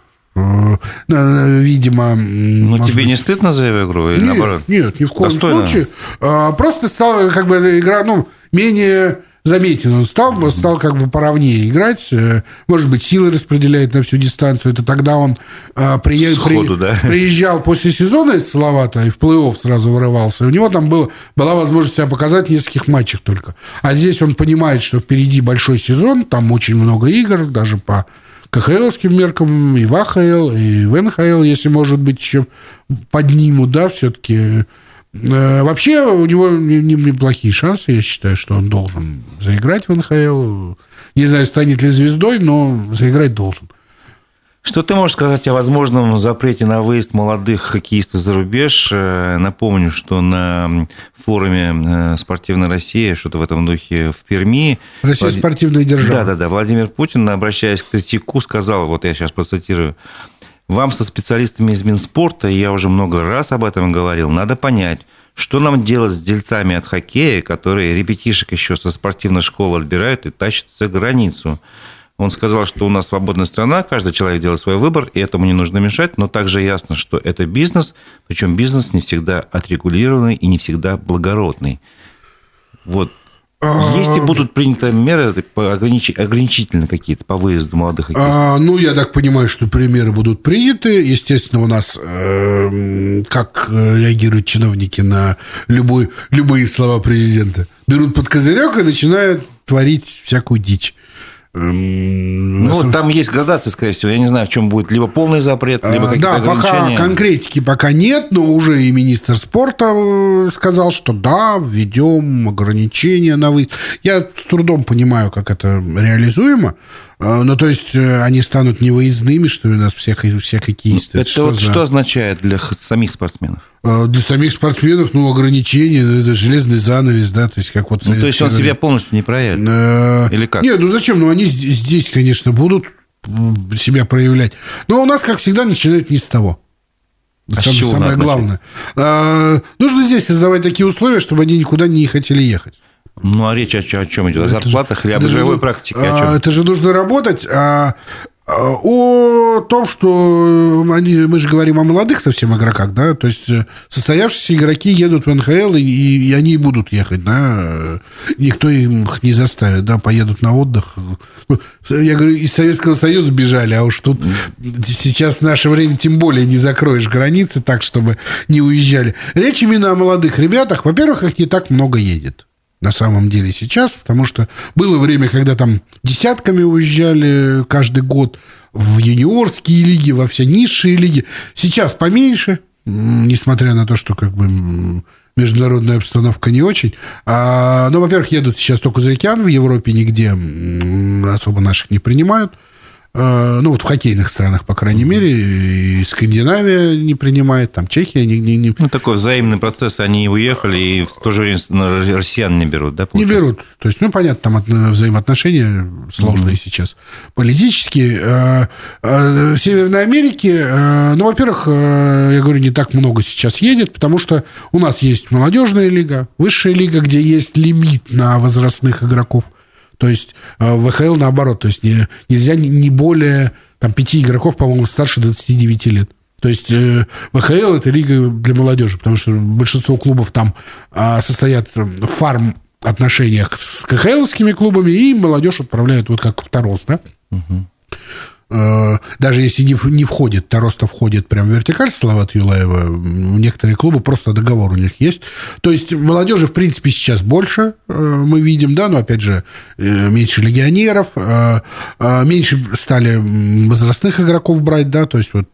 видимо... Ну, тебе быть... не стыдно за его игру? Или нет, наоборот? нет, ни в коем Достойно. случае. А, просто стала как бы игра, ну, менее заметен. Он стал, стал как бы поровнее играть. Э, может быть, силы распределяет на всю дистанцию. Это тогда он а, при, Сходу, при, да. приезжал после сезона из Салавата и в плей-офф сразу вырывался. И у него там было, была возможность себя показать в нескольких матчах только. А здесь он понимает, что впереди большой сезон, там очень много игр, даже по КХЛовским меркам, и в АХЛ, и в НХЛ, если, может быть, еще поднимут, да, все-таки Э, вообще у него неплохие шансы, я считаю, что он должен заиграть в НХЛ. Не знаю, станет ли звездой, но заиграть должен. Что ты можешь сказать о возможном запрете на выезд молодых хоккеистов за рубеж? Э, напомню, что на форуме э, «Спортивная Россия», что-то в этом духе в Перми... Россия Влад... спортивная держава. Да-да-да. Владимир Путин, обращаясь к критику, сказал, вот я сейчас процитирую, вам со специалистами из Минспорта, и я уже много раз об этом говорил, надо понять, что нам делать с дельцами от хоккея, которые ребятишек еще со спортивной школы отбирают и тащат за границу. Он сказал, что у нас свободная страна, каждый человек делает свой выбор, и этому не нужно мешать, но также ясно, что это бизнес, причем бизнес не всегда отрегулированный и не всегда благородный. Вот а, будут приняты меры огранич... ограничительные какие-то по выезду молодых хоккеистов? А, ну, я так понимаю, что меры будут приняты. Естественно, у нас э, как реагируют чиновники на любой, любые слова президента? Берут под козырек и начинают творить всякую дичь. Эм, ну, там есть градация, скорее всего. Я не знаю, в чем будет либо полный запрет, либо какие-то Да, пока конкретики пока нет, но уже и министр спорта э, сказал, что да, введем ограничения на вы. Я с трудом понимаю, как это реализуемо. Э, ну, то есть, э, они станут невыездными, что ли, у нас всех, все хоккеисты. Это, это что, вот за... что означает для самих спортсменов? Для самих спортсменов, ну, ограничения, ну, это железный занавес, да, то есть, как вот... Ну, то есть, он себя полностью не проявит? Или как? Нет, ну, зачем? Ну, они здесь, конечно, будут себя проявлять. Но у нас, как всегда, начинают не с того. А Сам, самое главное. А, нужно здесь создавать такие условия, чтобы они никуда не хотели ехать. Ну, а речь о, о чем идет? О зарплатах же, или об живой практике? А, это же нужно работать. А о том, что они, мы же говорим о молодых совсем игроках, да, то есть э, состоявшиеся игроки едут в НХЛ, и, и они будут ехать, да, никто их не заставит, да, поедут на отдых. Я говорю, из Советского Союза бежали, а уж тут сейчас в наше время тем более не закроешь границы так, чтобы не уезжали. Речь именно о молодых ребятах. Во-первых, их не так много едет на самом деле сейчас, потому что было время, когда там десятками уезжали каждый год в юниорские лиги, во все низшие лиги. Сейчас поменьше, несмотря на то, что как бы международная обстановка не очень. А, ну, во-первых, едут сейчас только за океан, в Европе нигде особо наших не принимают. Э, ну, вот в хоккейных странах, по крайней мере, и Скандинавия не принимает, там Чехия не... не, не... Ну, такой взаимный процесс, они уехали, и в то же время россиян не берут, да, получается? Не берут. То есть, ну, понятно, там взаимоотношения сложные mm-hmm. сейчас. Политические. Э, э, в Северной Америке, ну, во-первых, я говорю, не так много сейчас едет, потому что у нас есть молодежная лига, высшая лига, где есть лимит на возрастных игроков – то есть э, в ВХЛ наоборот, то есть не, нельзя не более там, пяти игроков, по-моему, старше 29 лет. То есть э, ВХЛ это лига для молодежи, потому что большинство клубов там а, состоят в фарм отношениях с КХЛовскими клубами, и молодежь отправляют вот как Тарос, да? Угу. Э, даже если не, не входит, Тароста входит прям в вертикаль Салават Юлаева, некоторые клубы просто договор у них есть. То есть молодежи, в принципе, сейчас больше э, мы видим, да, но, опять же, э, меньше легионеров, меньше стали возрастных игроков брать, да, то есть вот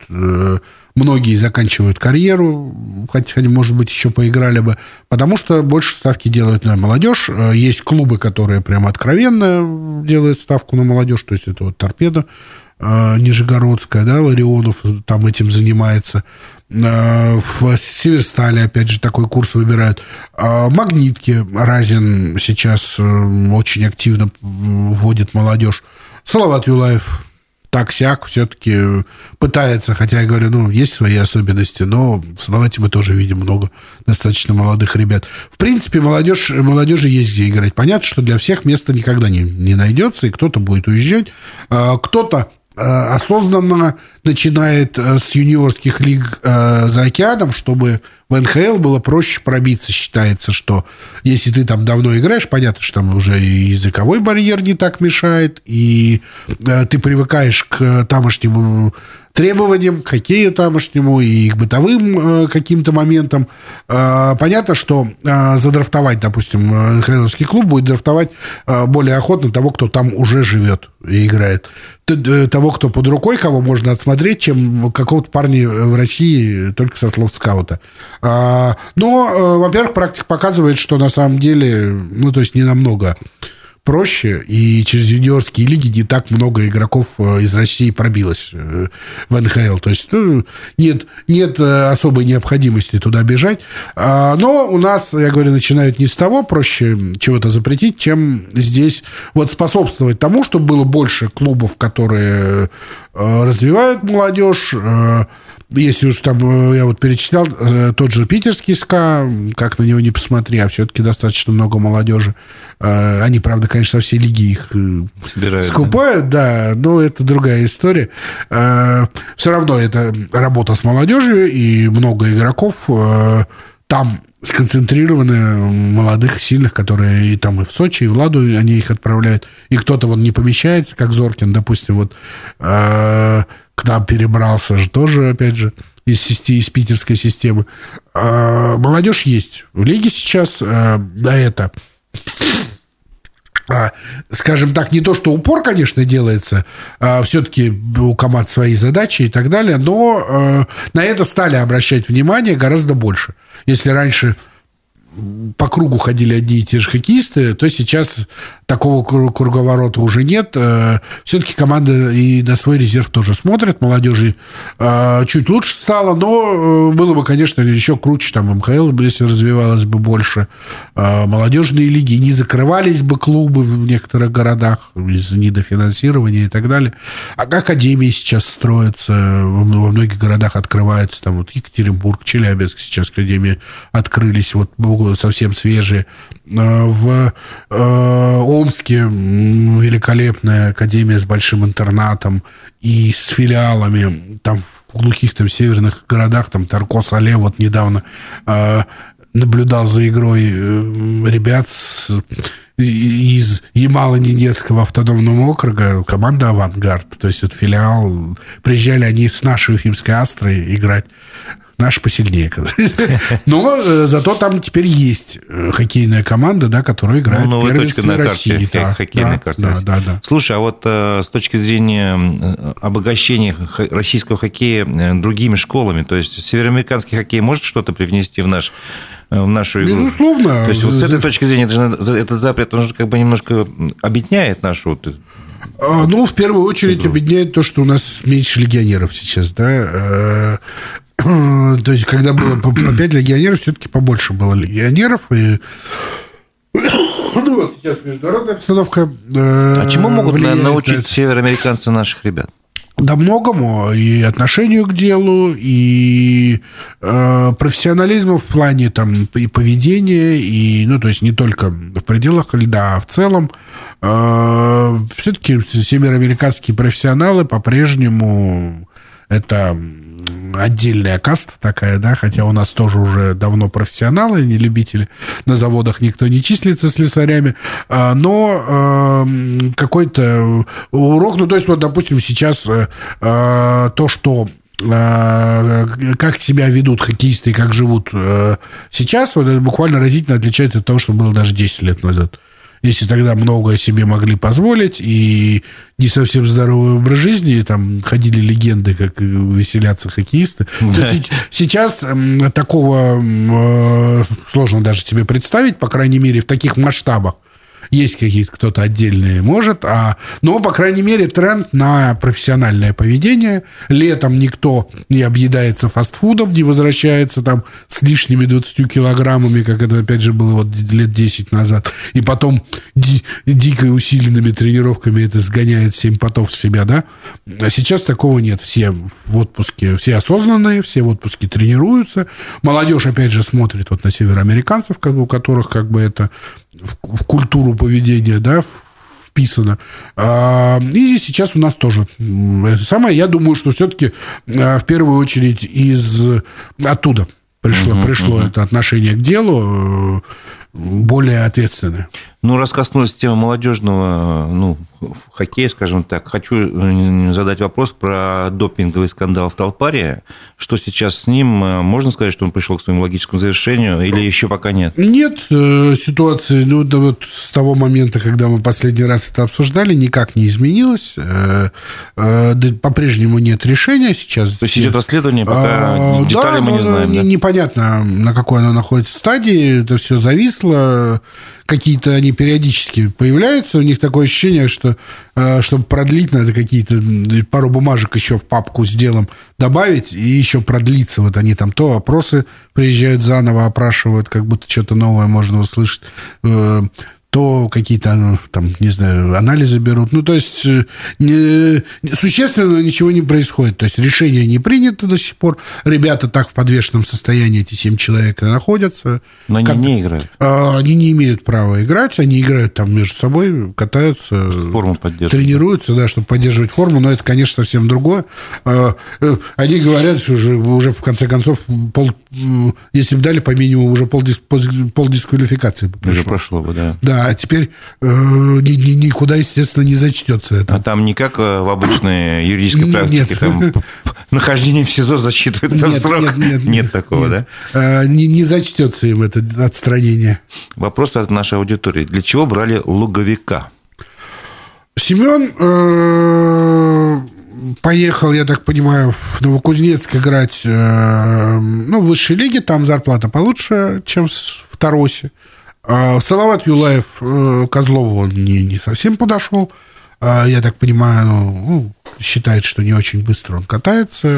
многие заканчивают карьеру, хотя, может быть, еще поиграли бы, потому что больше ставки делают на молодежь. Есть клубы, которые прям откровенно делают ставку на молодежь, то есть это вот торпеда, Нижегородская, да, Ларионов там этим занимается. Э, в Северстале, опять же, такой курс выбирают. А Магнитки Разин сейчас э, очень активно вводит молодежь. Салават Юлаев так-сяк все-таки пытается, хотя я говорю, ну, есть свои особенности, но в Салавате мы тоже видим много достаточно молодых ребят. В принципе, молодежь, молодежи есть где играть. Понятно, что для всех места никогда не, не найдется, и кто-то будет уезжать, кто-то Э, осознанно начинает э, с юниорских лиг э, за океаном, чтобы в НХЛ было проще пробиться. Считается, что если ты там давно играешь, понятно, что там уже языковой барьер не так мешает, и ты привыкаешь к тамошнему требованиям, к хоккею тамошнему и к бытовым э, каким-то моментам. Э, понятно, что э, задрафтовать, допустим, НХЛовский клуб будет драфтовать э, более охотно того, кто там уже живет и играет. Э, того, кто под рукой, кого можно отсмотреть, чем какого-то парня в России только со слов скаута. Э, но, э, во-первых, практика показывает, что на самом деле, ну, то есть не намного проще, и через юниорские лиги не так много игроков э, из России пробилось э, в НХЛ. То есть ну, нет, нет э, особой необходимости туда бежать. А, но у нас, я говорю, начинают не с того, проще чего-то запретить, чем здесь вот способствовать тому, чтобы было больше клубов, которые развивают молодежь, если уж там, э, я вот перечислял, э, тот же питерский СКА, как на него не посмотри, а все-таки достаточно много молодежи. Э, они, правда, конечно, со всей лиги их Собирают, скупают, да? да, но это другая история. Все равно это работа с молодежью, и много игроков там сконцентрированы молодых, сильных, которые и там и в Сочи, и в Ладу они их отправляют. И кто-то вот не помещается, как Зоркин, допустим, вот к нам перебрался же тоже, опять же, из, системы, из питерской системы. А, молодежь есть. В лиге сейчас а, на это скажем так, не то, что упор, конечно, делается, а все-таки у команд свои задачи и так далее, но э, на это стали обращать внимание гораздо больше. Если раньше по кругу ходили одни и те же хоккеисты, то сейчас такого круговорота уже нет. Э, Все-таки команда и на свой резерв тоже смотрит. Молодежи э, чуть лучше стало, но э, было бы, конечно, еще круче. Там МХЛ, если развивалось бы больше. Молодежные лиги не закрывались бы клубы в некоторых городах из-за недофинансирования и так далее. А академии сейчас строятся, во многих городах открываются. Там вот Екатеринбург, Челябинск сейчас академии открылись. Вот совсем свежие. В Омске великолепная академия с большим интернатом и с филиалами. Там в глухих там северных городах, там Тарко Сале вот недавно э, наблюдал за игрой э, ребят с, из Ямало-Ненецкого автономного округа, команда «Авангард», то есть вот филиал. Приезжали они с нашей уфимской «Астрой» играть наш посильнее. Но э, зато там теперь есть э, хоккейная команда, да, которая играет ну, на России. Карте, да, хоккейной да, карте. Да, да, да. Слушай, а вот э, с точки зрения обогащения российского хоккея другими школами, то есть североамериканский хоккей может что-то привнести в наш в нашу игру. Безусловно. То есть вот с этой точки зрения этот запрет, он же как бы немножко объединяет нашу а, ну, в первую очередь объединяет то, что у нас меньше легионеров сейчас, да. То есть, когда было по 5 легионеров, все-таки побольше было легионеров. И ну вот сейчас международная обстановка. Э, а чему могут научить североамериканцы наших ребят? Да многому. И отношению к делу, и э, профессионализму в плане там и поведения, и, ну, то есть не только в пределах льда, а в целом. Э, все-таки североамериканские профессионалы по-прежнему это отдельная каста такая, да, хотя у нас тоже уже давно профессионалы, не любители, на заводах никто не числится слесарями, а, но какой-то урок, ну, то есть, вот, допустим, сейчас э, а, то, что а, как себя ведут хоккеисты и как живут э, сейчас, вот это буквально разительно отличается от того, что было даже 10 лет назад если тогда многое себе могли позволить, и не совсем здоровый образ жизни, там ходили легенды, как веселятся хоккеисты. Да. сейчас такого э, сложно даже себе представить, по крайней мере, в таких масштабах. Есть какие-то кто-то отдельные может, а, но, по крайней мере, тренд на профессиональное поведение. Летом никто не объедается фастфудом, не возвращается там с лишними 20 килограммами, как это, опять же, было вот лет 10 назад. И потом ди- дико усиленными тренировками это сгоняет 7 потов с себя, да? А сейчас такого нет. Все в отпуске, все осознанные, все в отпуске тренируются. Молодежь, опять же, смотрит вот на североамериканцев, как, у которых как бы это в, в культуру поведения, да, вписано. А, и сейчас у нас тоже это самое. Я думаю, что все-таки а, в первую очередь из оттуда пришло, угу, пришло угу. это отношение к делу более ответственное. Ну, раз коснулись темы молодежного ну, хоккея, скажем так, хочу э, задать вопрос про допинговый скандал в Толпаре. Что сейчас с ним? Э, можно сказать, что он пришел к своему логическому завершению или еще пока нет? Нет, э, ситуация ну, да вот с того момента, когда мы последний раз это обсуждали, никак не изменилась. По-прежнему нет решения сейчас. То есть идет расследование, пока а, детали да, мы не знаем. Да? Непонятно, на какой оно находится стадии, это все зависло какие-то они периодически появляются, у них такое ощущение, что э, чтобы продлить, надо какие-то пару бумажек еще в папку с делом добавить и еще продлиться. Вот они там то опросы приезжают заново, опрашивают, как будто что-то новое можно услышать э, то какие-то, ну, там, не знаю, анализы берут. Ну, то есть, э, не, существенно ничего не происходит. То есть, решение не принято до сих пор. Ребята так в подвешенном состоянии, эти семь человек находятся. Но как, они не играют. А, они не имеют права играть. Они играют там между собой, катаются. Форму поддерживают. Тренируются, да, чтобы поддерживать форму. Но это, конечно, совсем другое. А, э, они говорят, что уже, уже в конце концов, пол, если бы дали по минимуму, уже пол, пол, пол дисквалификации бы прошло. Уже прошло бы, да. Да, а теперь э, ни, ни, никуда, естественно, не зачтется это. А там не как э, в обычной юридической практике, нет. там нахождение в СИЗО засчитывается нет, срок. Нет, нет, нет, нет такого, нет. да? А, не, не зачтется им это отстранение. Вопрос от нашей аудитории. Для чего брали луговика? Семен э, поехал, я так понимаю, в Новокузнецк играть э, ну, в высшей лиге. Там зарплата получше, чем в Таросе. А Салават Юлаев э, Козлову он не, не совсем подошел. А, я так понимаю, ну, считает, что не очень быстро он катается,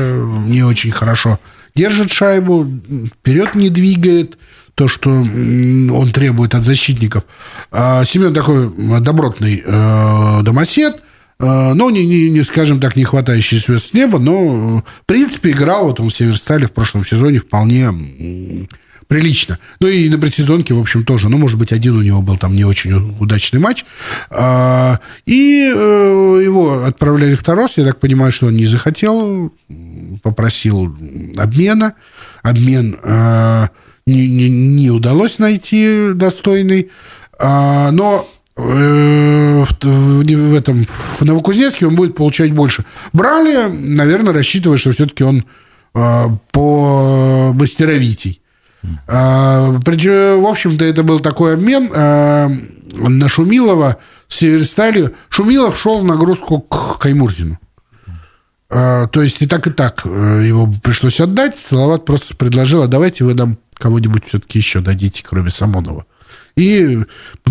не очень хорошо держит шайбу, вперед не двигает то, что он требует от защитников. А Семен такой добротный э, домосед, э, ну, не, не, не, скажем так, не хватающий звезд с неба, но, в принципе, играл, вот он в Северстале в прошлом сезоне вполне прилично. Ну и на предсезонке, в общем, тоже. Ну, может быть, один у него был там не очень удачный матч. А, и э, его отправляли в Тарос. Я так понимаю, что он не захотел. Попросил обмена. Обмен э, не, не, не удалось найти достойный. А, но э, в, в этом в Новокузнецке он будет получать больше. Брали, наверное, рассчитывая, что все-таки он по мастеровитей. А, причем, в общем-то, это был такой обмен а, на Шумилова с Северсталью. Шумилов шел в нагрузку к Каймурзину. А, то есть и так, и так э, его пришлось отдать. Салават просто предложил, а давайте вы нам кого-нибудь все-таки еще дадите, кроме Самонова. И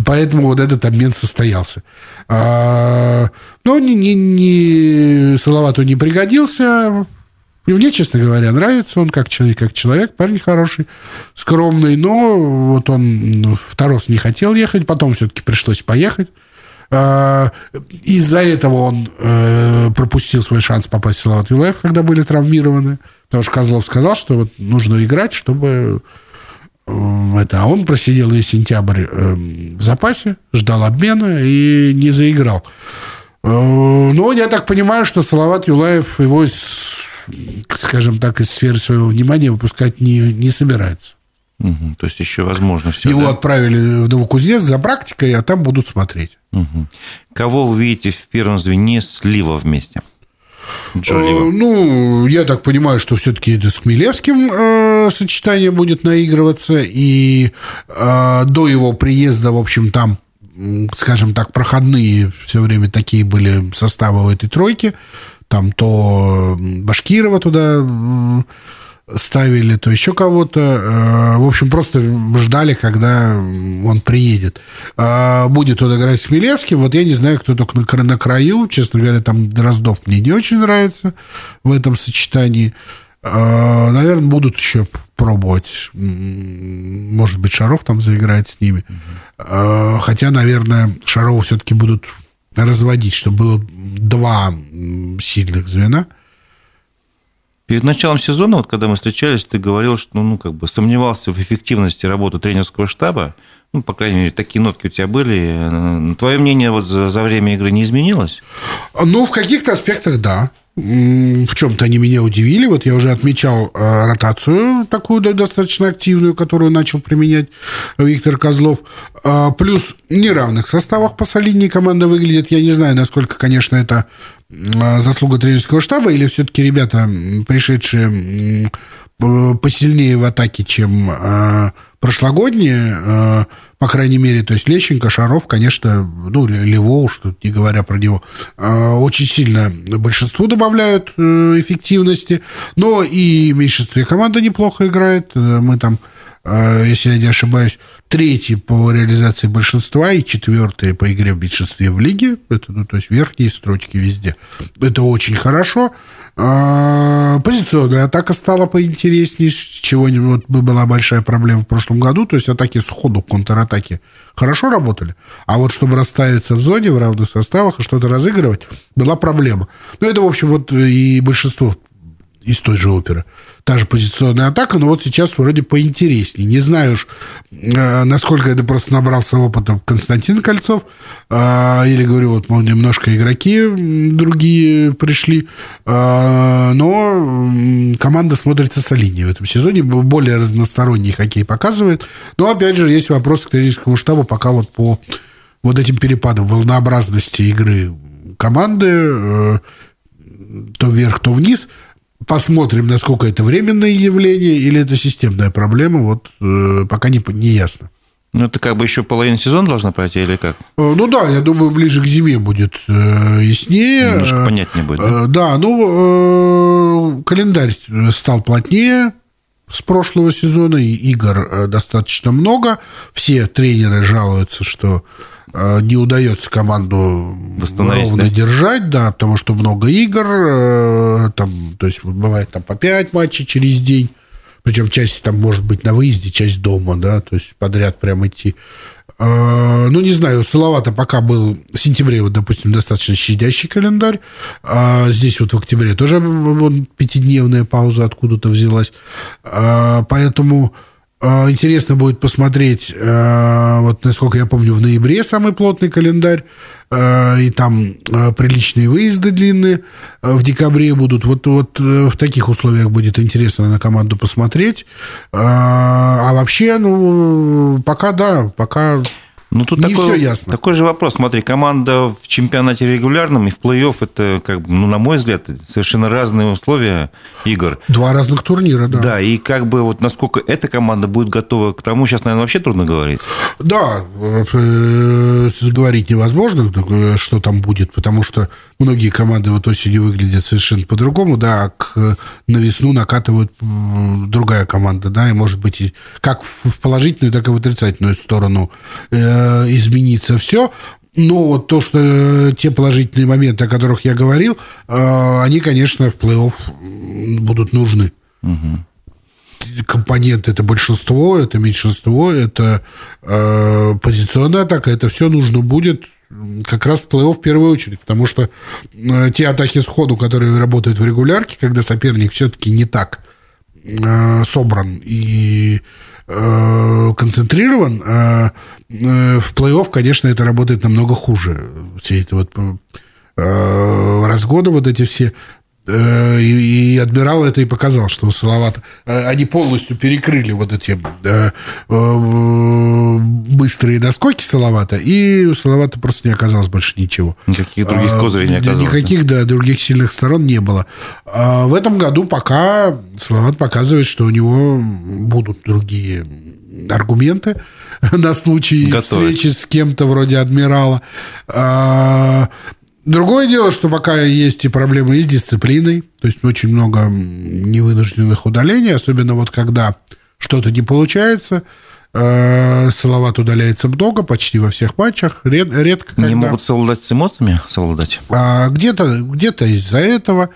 поэтому вот этот обмен состоялся. Но не, не, не, Салавату не пригодился и мне, честно говоря, нравится он как человек, как человек, парень хороший, скромный, но вот он в Тарос не хотел ехать, потом все-таки пришлось поехать. А, из-за этого он э, пропустил свой шанс попасть в Салават Юлаев, когда были травмированы. Потому что Козлов сказал, что вот нужно играть, чтобы э, это. А он просидел весь сентябрь э, в запасе, ждал обмена и не заиграл. Но я так понимаю, что Салават Юлаев его скажем так, из сферы своего внимания выпускать не, не собирается. Угу, то есть еще возможно все. Его да? отправили в Новокузнец за практикой, а там будут смотреть. Угу. Кого вы видите в первом звене с Лива вместе? Э, ну, я так понимаю, что все-таки это с Хмелевским э, сочетание будет наигрываться, и э, до его приезда, в общем, там, скажем так, проходные все время такие были составы у этой тройки там то Башкирова туда ставили, то еще кого-то. Э, в общем, просто ждали, когда он приедет. А будет он играть с Милевским. Вот я не знаю, кто только на, на краю. Честно говоря, там Дроздов мне не очень нравится в этом сочетании. А, Наверное, будут еще пробовать. Может быть, Шаров там заиграет с ними. А, хотя, наверное, Шарова все-таки будут разводить, чтобы было два сильных звена. Перед началом сезона, вот когда мы встречались, ты говорил, что ну, как бы сомневался в эффективности работы тренерского штаба. Ну, по крайней мере, такие нотки у тебя были. Твое мнение вот за, за время игры не изменилось? Ну, в каких-то аспектах да в чем-то они меня удивили. Вот я уже отмечал э, ротацию такую достаточно активную, которую начал применять Виктор Козлов. А, плюс в неравных составах по солиднее команда выглядит. Я не знаю, насколько, конечно, это заслуга тренерского штаба или все-таки ребята, пришедшие посильнее в атаке, чем э, прошлогодние, э, по крайней мере, то есть Лещенко, Шаров, конечно, ну, Лево, что не говоря про него, э, очень сильно большинству добавляют э, эффективности, но и в меньшинстве команда неплохо играет, мы там если я не ошибаюсь, третий по реализации большинства и четвертый по игре в меньшинстве в лиге. Это, ну, то есть верхние строчки везде. Это очень хорошо. А, позиционная атака стала поинтереснее, с чего вот была большая проблема в прошлом году. То есть атаки сходу, контратаки хорошо работали. А вот чтобы расставиться в зоне в равных составах и что-то разыгрывать, была проблема. Ну, это, в общем, вот и большинство из той же оперы. Та же позиционная атака, но вот сейчас вроде поинтереснее. Не знаю уж, э, насколько это просто набрался опыта Константин Кольцов, э, или, говорю, вот, мол, немножко игроки другие пришли, э, но команда смотрится солиднее в этом сезоне, более разносторонний хоккей показывает. Но, опять же, есть вопрос к тренерскому штабу пока вот по вот этим перепадам волнообразности игры команды, то вверх, то вниз. Посмотрим, насколько это временное явление или это системная проблема. Вот э, пока не, не ясно. Ну, это как бы еще половина сезона должна пройти или как? Э, ну да, я думаю, ближе к зиме будет э, яснее. Немножко понятнее будет. Да, да ну, календарь стал плотнее с прошлого сезона, игр достаточно много. Все тренеры жалуются, что Э, не удается команду ровно да? держать, да, потому что много игр, э, там, то есть бывает там по 5 матчей через день, причем часть там может быть на выезде, часть дома, да, то есть подряд прям идти. Э, ну, не знаю, Салавата пока был в сентябре, вот, допустим, достаточно щадящий календарь. А здесь вот в октябре тоже вон, пятидневная пауза откуда-то взялась. Поэтому а, интересно будет посмотреть, а, вот насколько я помню, в ноябре самый плотный календарь, а, и там приличные выезды длинные в декабре будут. Вот, вот э, в таких условиях будет интересно на команду посмотреть. А вообще, ну, пока да, пока ну, тут не такой, все ясно. Такой же вопрос. Смотри, команда в чемпионате регулярном и в плей-офф это, как бы, ну, на мой взгляд, совершенно разные условия игр. Два разных турнира, да. Да, и как бы вот насколько эта команда будет готова к тому, сейчас, наверное, вообще трудно говорить. Да, э, говорить невозможно, что там будет, потому что многие команды вот осенью выглядят совершенно по-другому, да, а к, на весну накатывают другая команда, да, и может быть как в положительную, так и в отрицательную сторону э, измениться все. Но вот то, что э, те положительные моменты, о которых я говорил, э, они, конечно, в плей-офф будут нужны. Угу компонент это большинство, это меньшинство, это э, позиционная атака, это все нужно будет как раз в плей-офф в первую очередь, потому что э, те атаки сходу, которые работают в регулярке, когда соперник все-таки не так э, собран и э, концентрирован, э, э, в плей-офф, конечно, это работает намного хуже. Все эти вот э, разгоны, вот эти все Э, и, и адмирал это и показал, что у Салавата э, они полностью перекрыли вот эти э, быстрые доскоки Салавата, и у Салавата просто не оказалось больше ничего. Никаких других а, козырей не оказалось. Никаких, да, других сильных сторон не было. А в этом году пока Салават показывает, что у него будут другие аргументы на случай Готовить. встречи с кем-то вроде адмирала. А, Другое дело, что пока есть и проблемы и с дисциплиной, то есть очень много невынужденных удалений, особенно вот когда что-то не получается, э, Салават удаляется много, почти во всех матчах, ред, редко когда. Не могут совладать с эмоциями, совладать? А, где-то где из-за этого,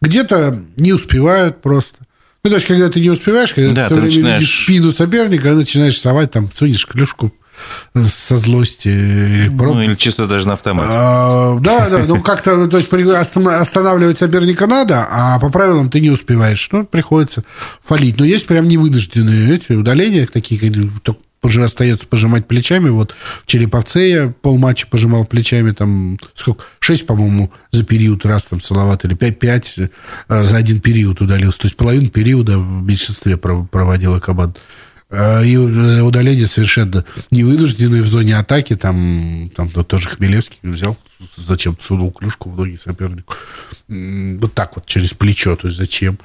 где-то не успевают просто. Ну, то есть, когда ты не успеваешь, когда да, ты все время начинаешь... видишь спину соперника, начинаешь совать, там, сунешь клюшку со злости. Или ну, или чисто даже на автомате. А, да, да, ну как-то, то есть останавливать соперника надо, а по правилам ты не успеваешь. Ну, приходится фалить. Но есть прям невынужденные эти удаления, такие, только уже остается пожимать плечами. Вот в Череповце я полматча пожимал плечами, там, сколько, шесть, по-моему, за период раз там Салават, или пять, пять э, за один период удалился. То есть половину периода в меньшинстве проводила команда. А, и э, удаление совершенно невынужденное в зоне атаки. Там, там тоже Хмелевский взял, зачем сунул клюшку в ноги сопернику. Вот так вот, через плечо. То есть зачем?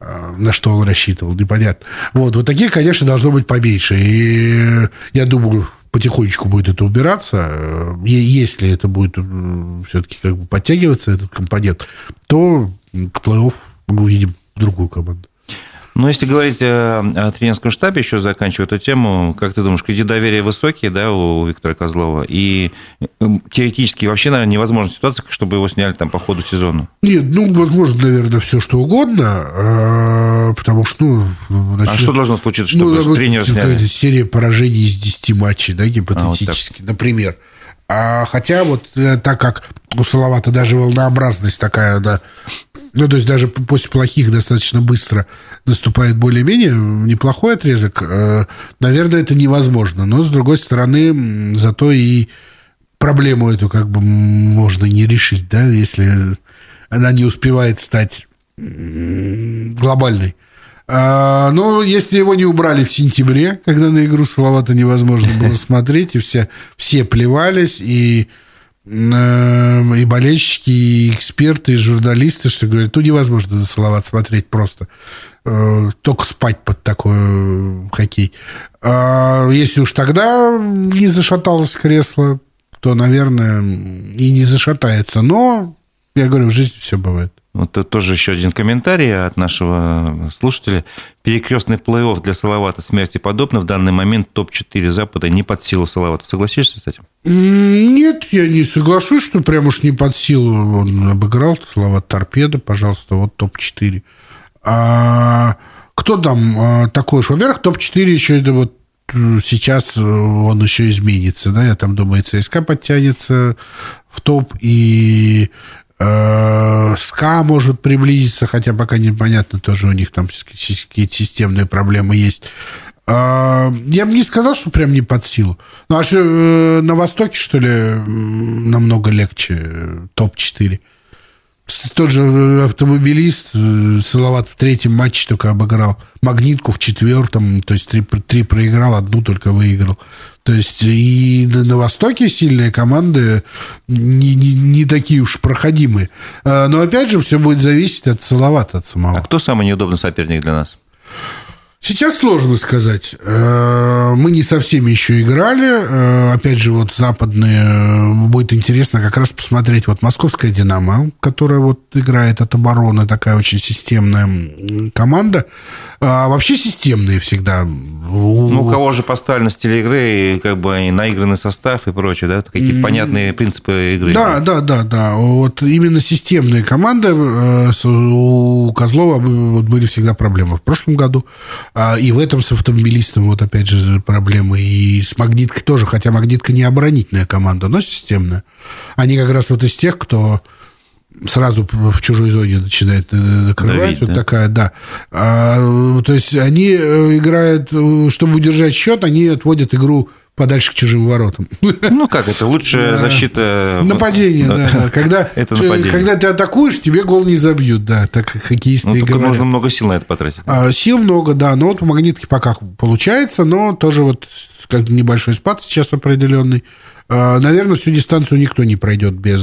А, на что он рассчитывал, непонятно. Вот, вот таких, конечно, должно быть поменьше. И я думаю, потихонечку будет это убираться. Если это будет э, все-таки как бы подтягиваться, этот компонент, то к плей-офф мы увидим другую команду. Но если говорить о, о тренерском штабе, еще заканчивая эту тему, как ты думаешь, кредит доверия высокий, да, у Виктора Козлова? И эм, теоретически вообще, наверное, невозможна ситуация, чтобы его сняли там по ходу сезона? Нет, ну, возможно, наверное, все что угодно, а, потому что, ну... Значит, а что должно случиться, чтобы ну, тренера сняли? Серия поражений из 10 матчей, да, гипотетически, а, вот например. А, хотя вот э, так как у Салавата даже волнообразность такая, да, ну, то есть даже после плохих достаточно быстро наступает более-менее неплохой отрезок, э, наверное, это невозможно. Но, с другой стороны, зато и проблему эту как бы можно не решить, да, если она не успевает стать глобальной. А, но если его не убрали в сентябре, когда на игру Салавата невозможно было смотреть, и все, все плевались, и, э, и болельщики, и эксперты, и журналисты, что говорят, ну невозможно на Салават смотреть просто. Э, только спать под такой э, хоккей. А если уж тогда не зашаталось кресло, то, наверное, и не зашатается. Но, я говорю, в жизни все бывает. Вот тут тоже еще один комментарий от нашего слушателя. Перекрестный плей-офф для Салавата смерти подобно. В данный момент топ-4 Запада не под силу Салавата. Согласишься с этим? Нет, я не соглашусь, что прям уж не под силу. Он обыграл Салават Торпеда, пожалуйста, вот топ-4. А кто там а, такой уж? Во-первых, топ-4 еще это вот сейчас он еще изменится, да, я там думаю, ЦСКА подтянется в топ, и Э, СКА может приблизиться, хотя пока непонятно, тоже у них там какие-то системные проблемы есть. Э, я бы не сказал, что прям не под силу. Ну, а что, э, на Востоке, что ли, намного легче топ-4? Тот же автомобилист Салават в третьем матче только обыграл. Магнитку в четвертом, то есть три, три проиграл, одну только выиграл. То есть и на Востоке сильные команды не, не, не такие уж проходимые. А, но опять же, все будет зависеть от Салавата, от самого. А кто самый неудобный соперник для нас? Сейчас сложно сказать. Э, мы не со всеми еще играли. Э, опять же, вот западные. Э, будет интересно как раз посмотреть. Вот московская «Динамо», которая вот играет от обороны, такая очень системная команда. А вообще системные всегда. Ну, у кого же поставили на стиле игры, и как бы наигранный состав и прочее, да? Какие-то понятные принципы игры. Да, да, да, да. Вот именно системные команды у Козлова были всегда проблемы в прошлом году. А, и в этом с автомобилистом вот опять же проблемы. И с магниткой тоже, хотя магнитка не оборонительная команда, но системная. Они как раз вот из тех, кто сразу в чужой зоне начинает э, накрывать. Давить, вот да? такая, да. А, то есть они э, играют, э, чтобы удержать счет, они отводят игру подальше к чужим воротам. Ну как, это лучшая защита... Нападение, да. да. Когда, это нападение. когда ты атакуешь, тебе гол не забьют, да, так хоккеисты ну, только говорят. нужно много сил на это потратить. А, сил много, да, но вот по магнитке пока получается, но тоже вот как небольшой спад сейчас определенный. А, наверное, всю дистанцию никто не пройдет без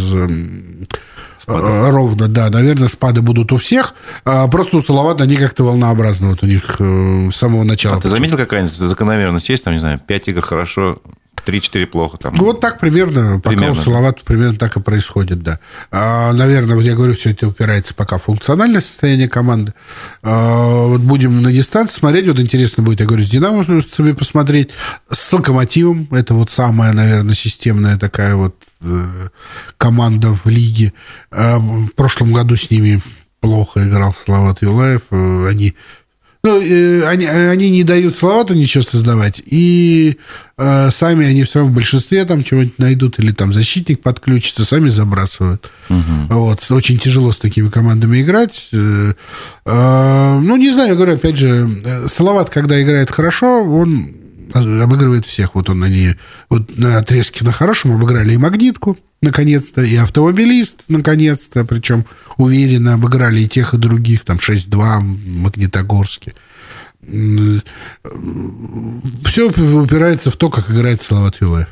Спады. Э, ровно, да. Наверное, спады будут у всех. А просто у Салавата они как-то волнообразны вот у них э, с самого начала. А ты заметил, какая-нибудь закономерность есть? Там, не знаю, 5 игр хорошо, 3-4 плохо. Там. Вот так примерно, примерно. пока у Салавата примерно так и происходит, да. А, наверное, вот я говорю, все это упирается пока в функциональное состояние команды. А, вот будем на дистанции смотреть, вот интересно будет, я говорю, с динамовцами посмотреть, с Локомотивом, это вот самая, наверное, системная такая вот э, команда в лиге. А, в прошлом году с ними плохо играл Салават Юлаев. Э, они ну, э, они, они не дают Салавату ничего создавать, и э, сами они все равно в большинстве там чего-нибудь найдут, или там защитник подключится, сами забрасывают. Угу. Вот, очень тяжело с такими командами играть. Э, э, ну, не знаю, я говорю, опять же, э, Салават, когда играет хорошо, он обыгрывает всех. Вот он они вот на отрезке на хорошем обыграли и магнитку, наконец-то, и автомобилист, наконец-то, причем уверенно обыграли и тех, и других, там 6-2, Магнитогорске. Все упирается в то, как играет Салават Юлаев.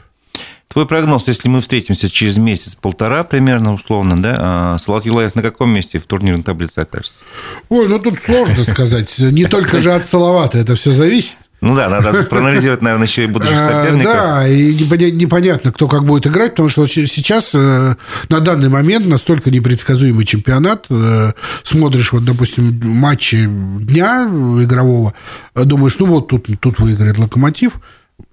Твой прогноз, если мы встретимся через месяц-полтора примерно, условно, да, а Салат Юлаев на каком месте в турнирной таблице окажется? Ой, ну тут сложно сказать. Не только же от Салавата это все зависит. Ну да, надо проанализировать, наверное, еще и будущих а, соперников. Да, и непонятно, кто как будет играть, потому что сейчас э, на данный момент настолько непредсказуемый чемпионат. Э, смотришь, вот, допустим, матчи дня игрового, думаешь, ну вот тут, тут выиграет «Локомотив»,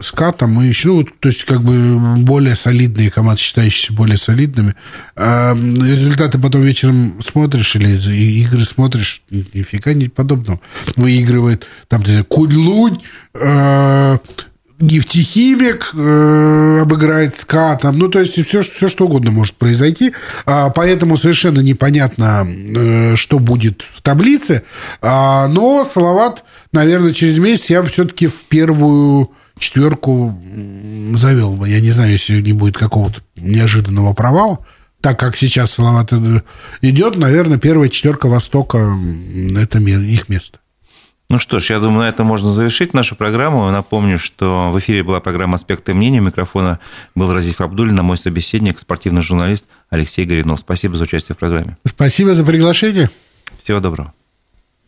с Катом и еще, ну, то есть, как бы более солидные команды, считающиеся более солидными. А результаты потом вечером смотришь или игры смотришь, нифига не подобного. Выигрывает там, Кунь-Лунь, э, нефтехимик э, обыграет СКА, там, ну, то есть все, все что угодно может произойти. А, поэтому совершенно непонятно, э, что будет в таблице. А, но Салават, наверное, через месяц я все-таки в первую четверку завел бы. Я не знаю, если не будет какого-то неожиданного провала. Так как сейчас Салават идет, наверное, первая четверка Востока – это их место. Ну что ж, я думаю, на этом можно завершить нашу программу. Напомню, что в эфире была программа «Аспекты мнения». микрофона был Разиф Абдулин, а мой собеседник, спортивный журналист Алексей Горинов. Спасибо за участие в программе. Спасибо за приглашение. Всего доброго.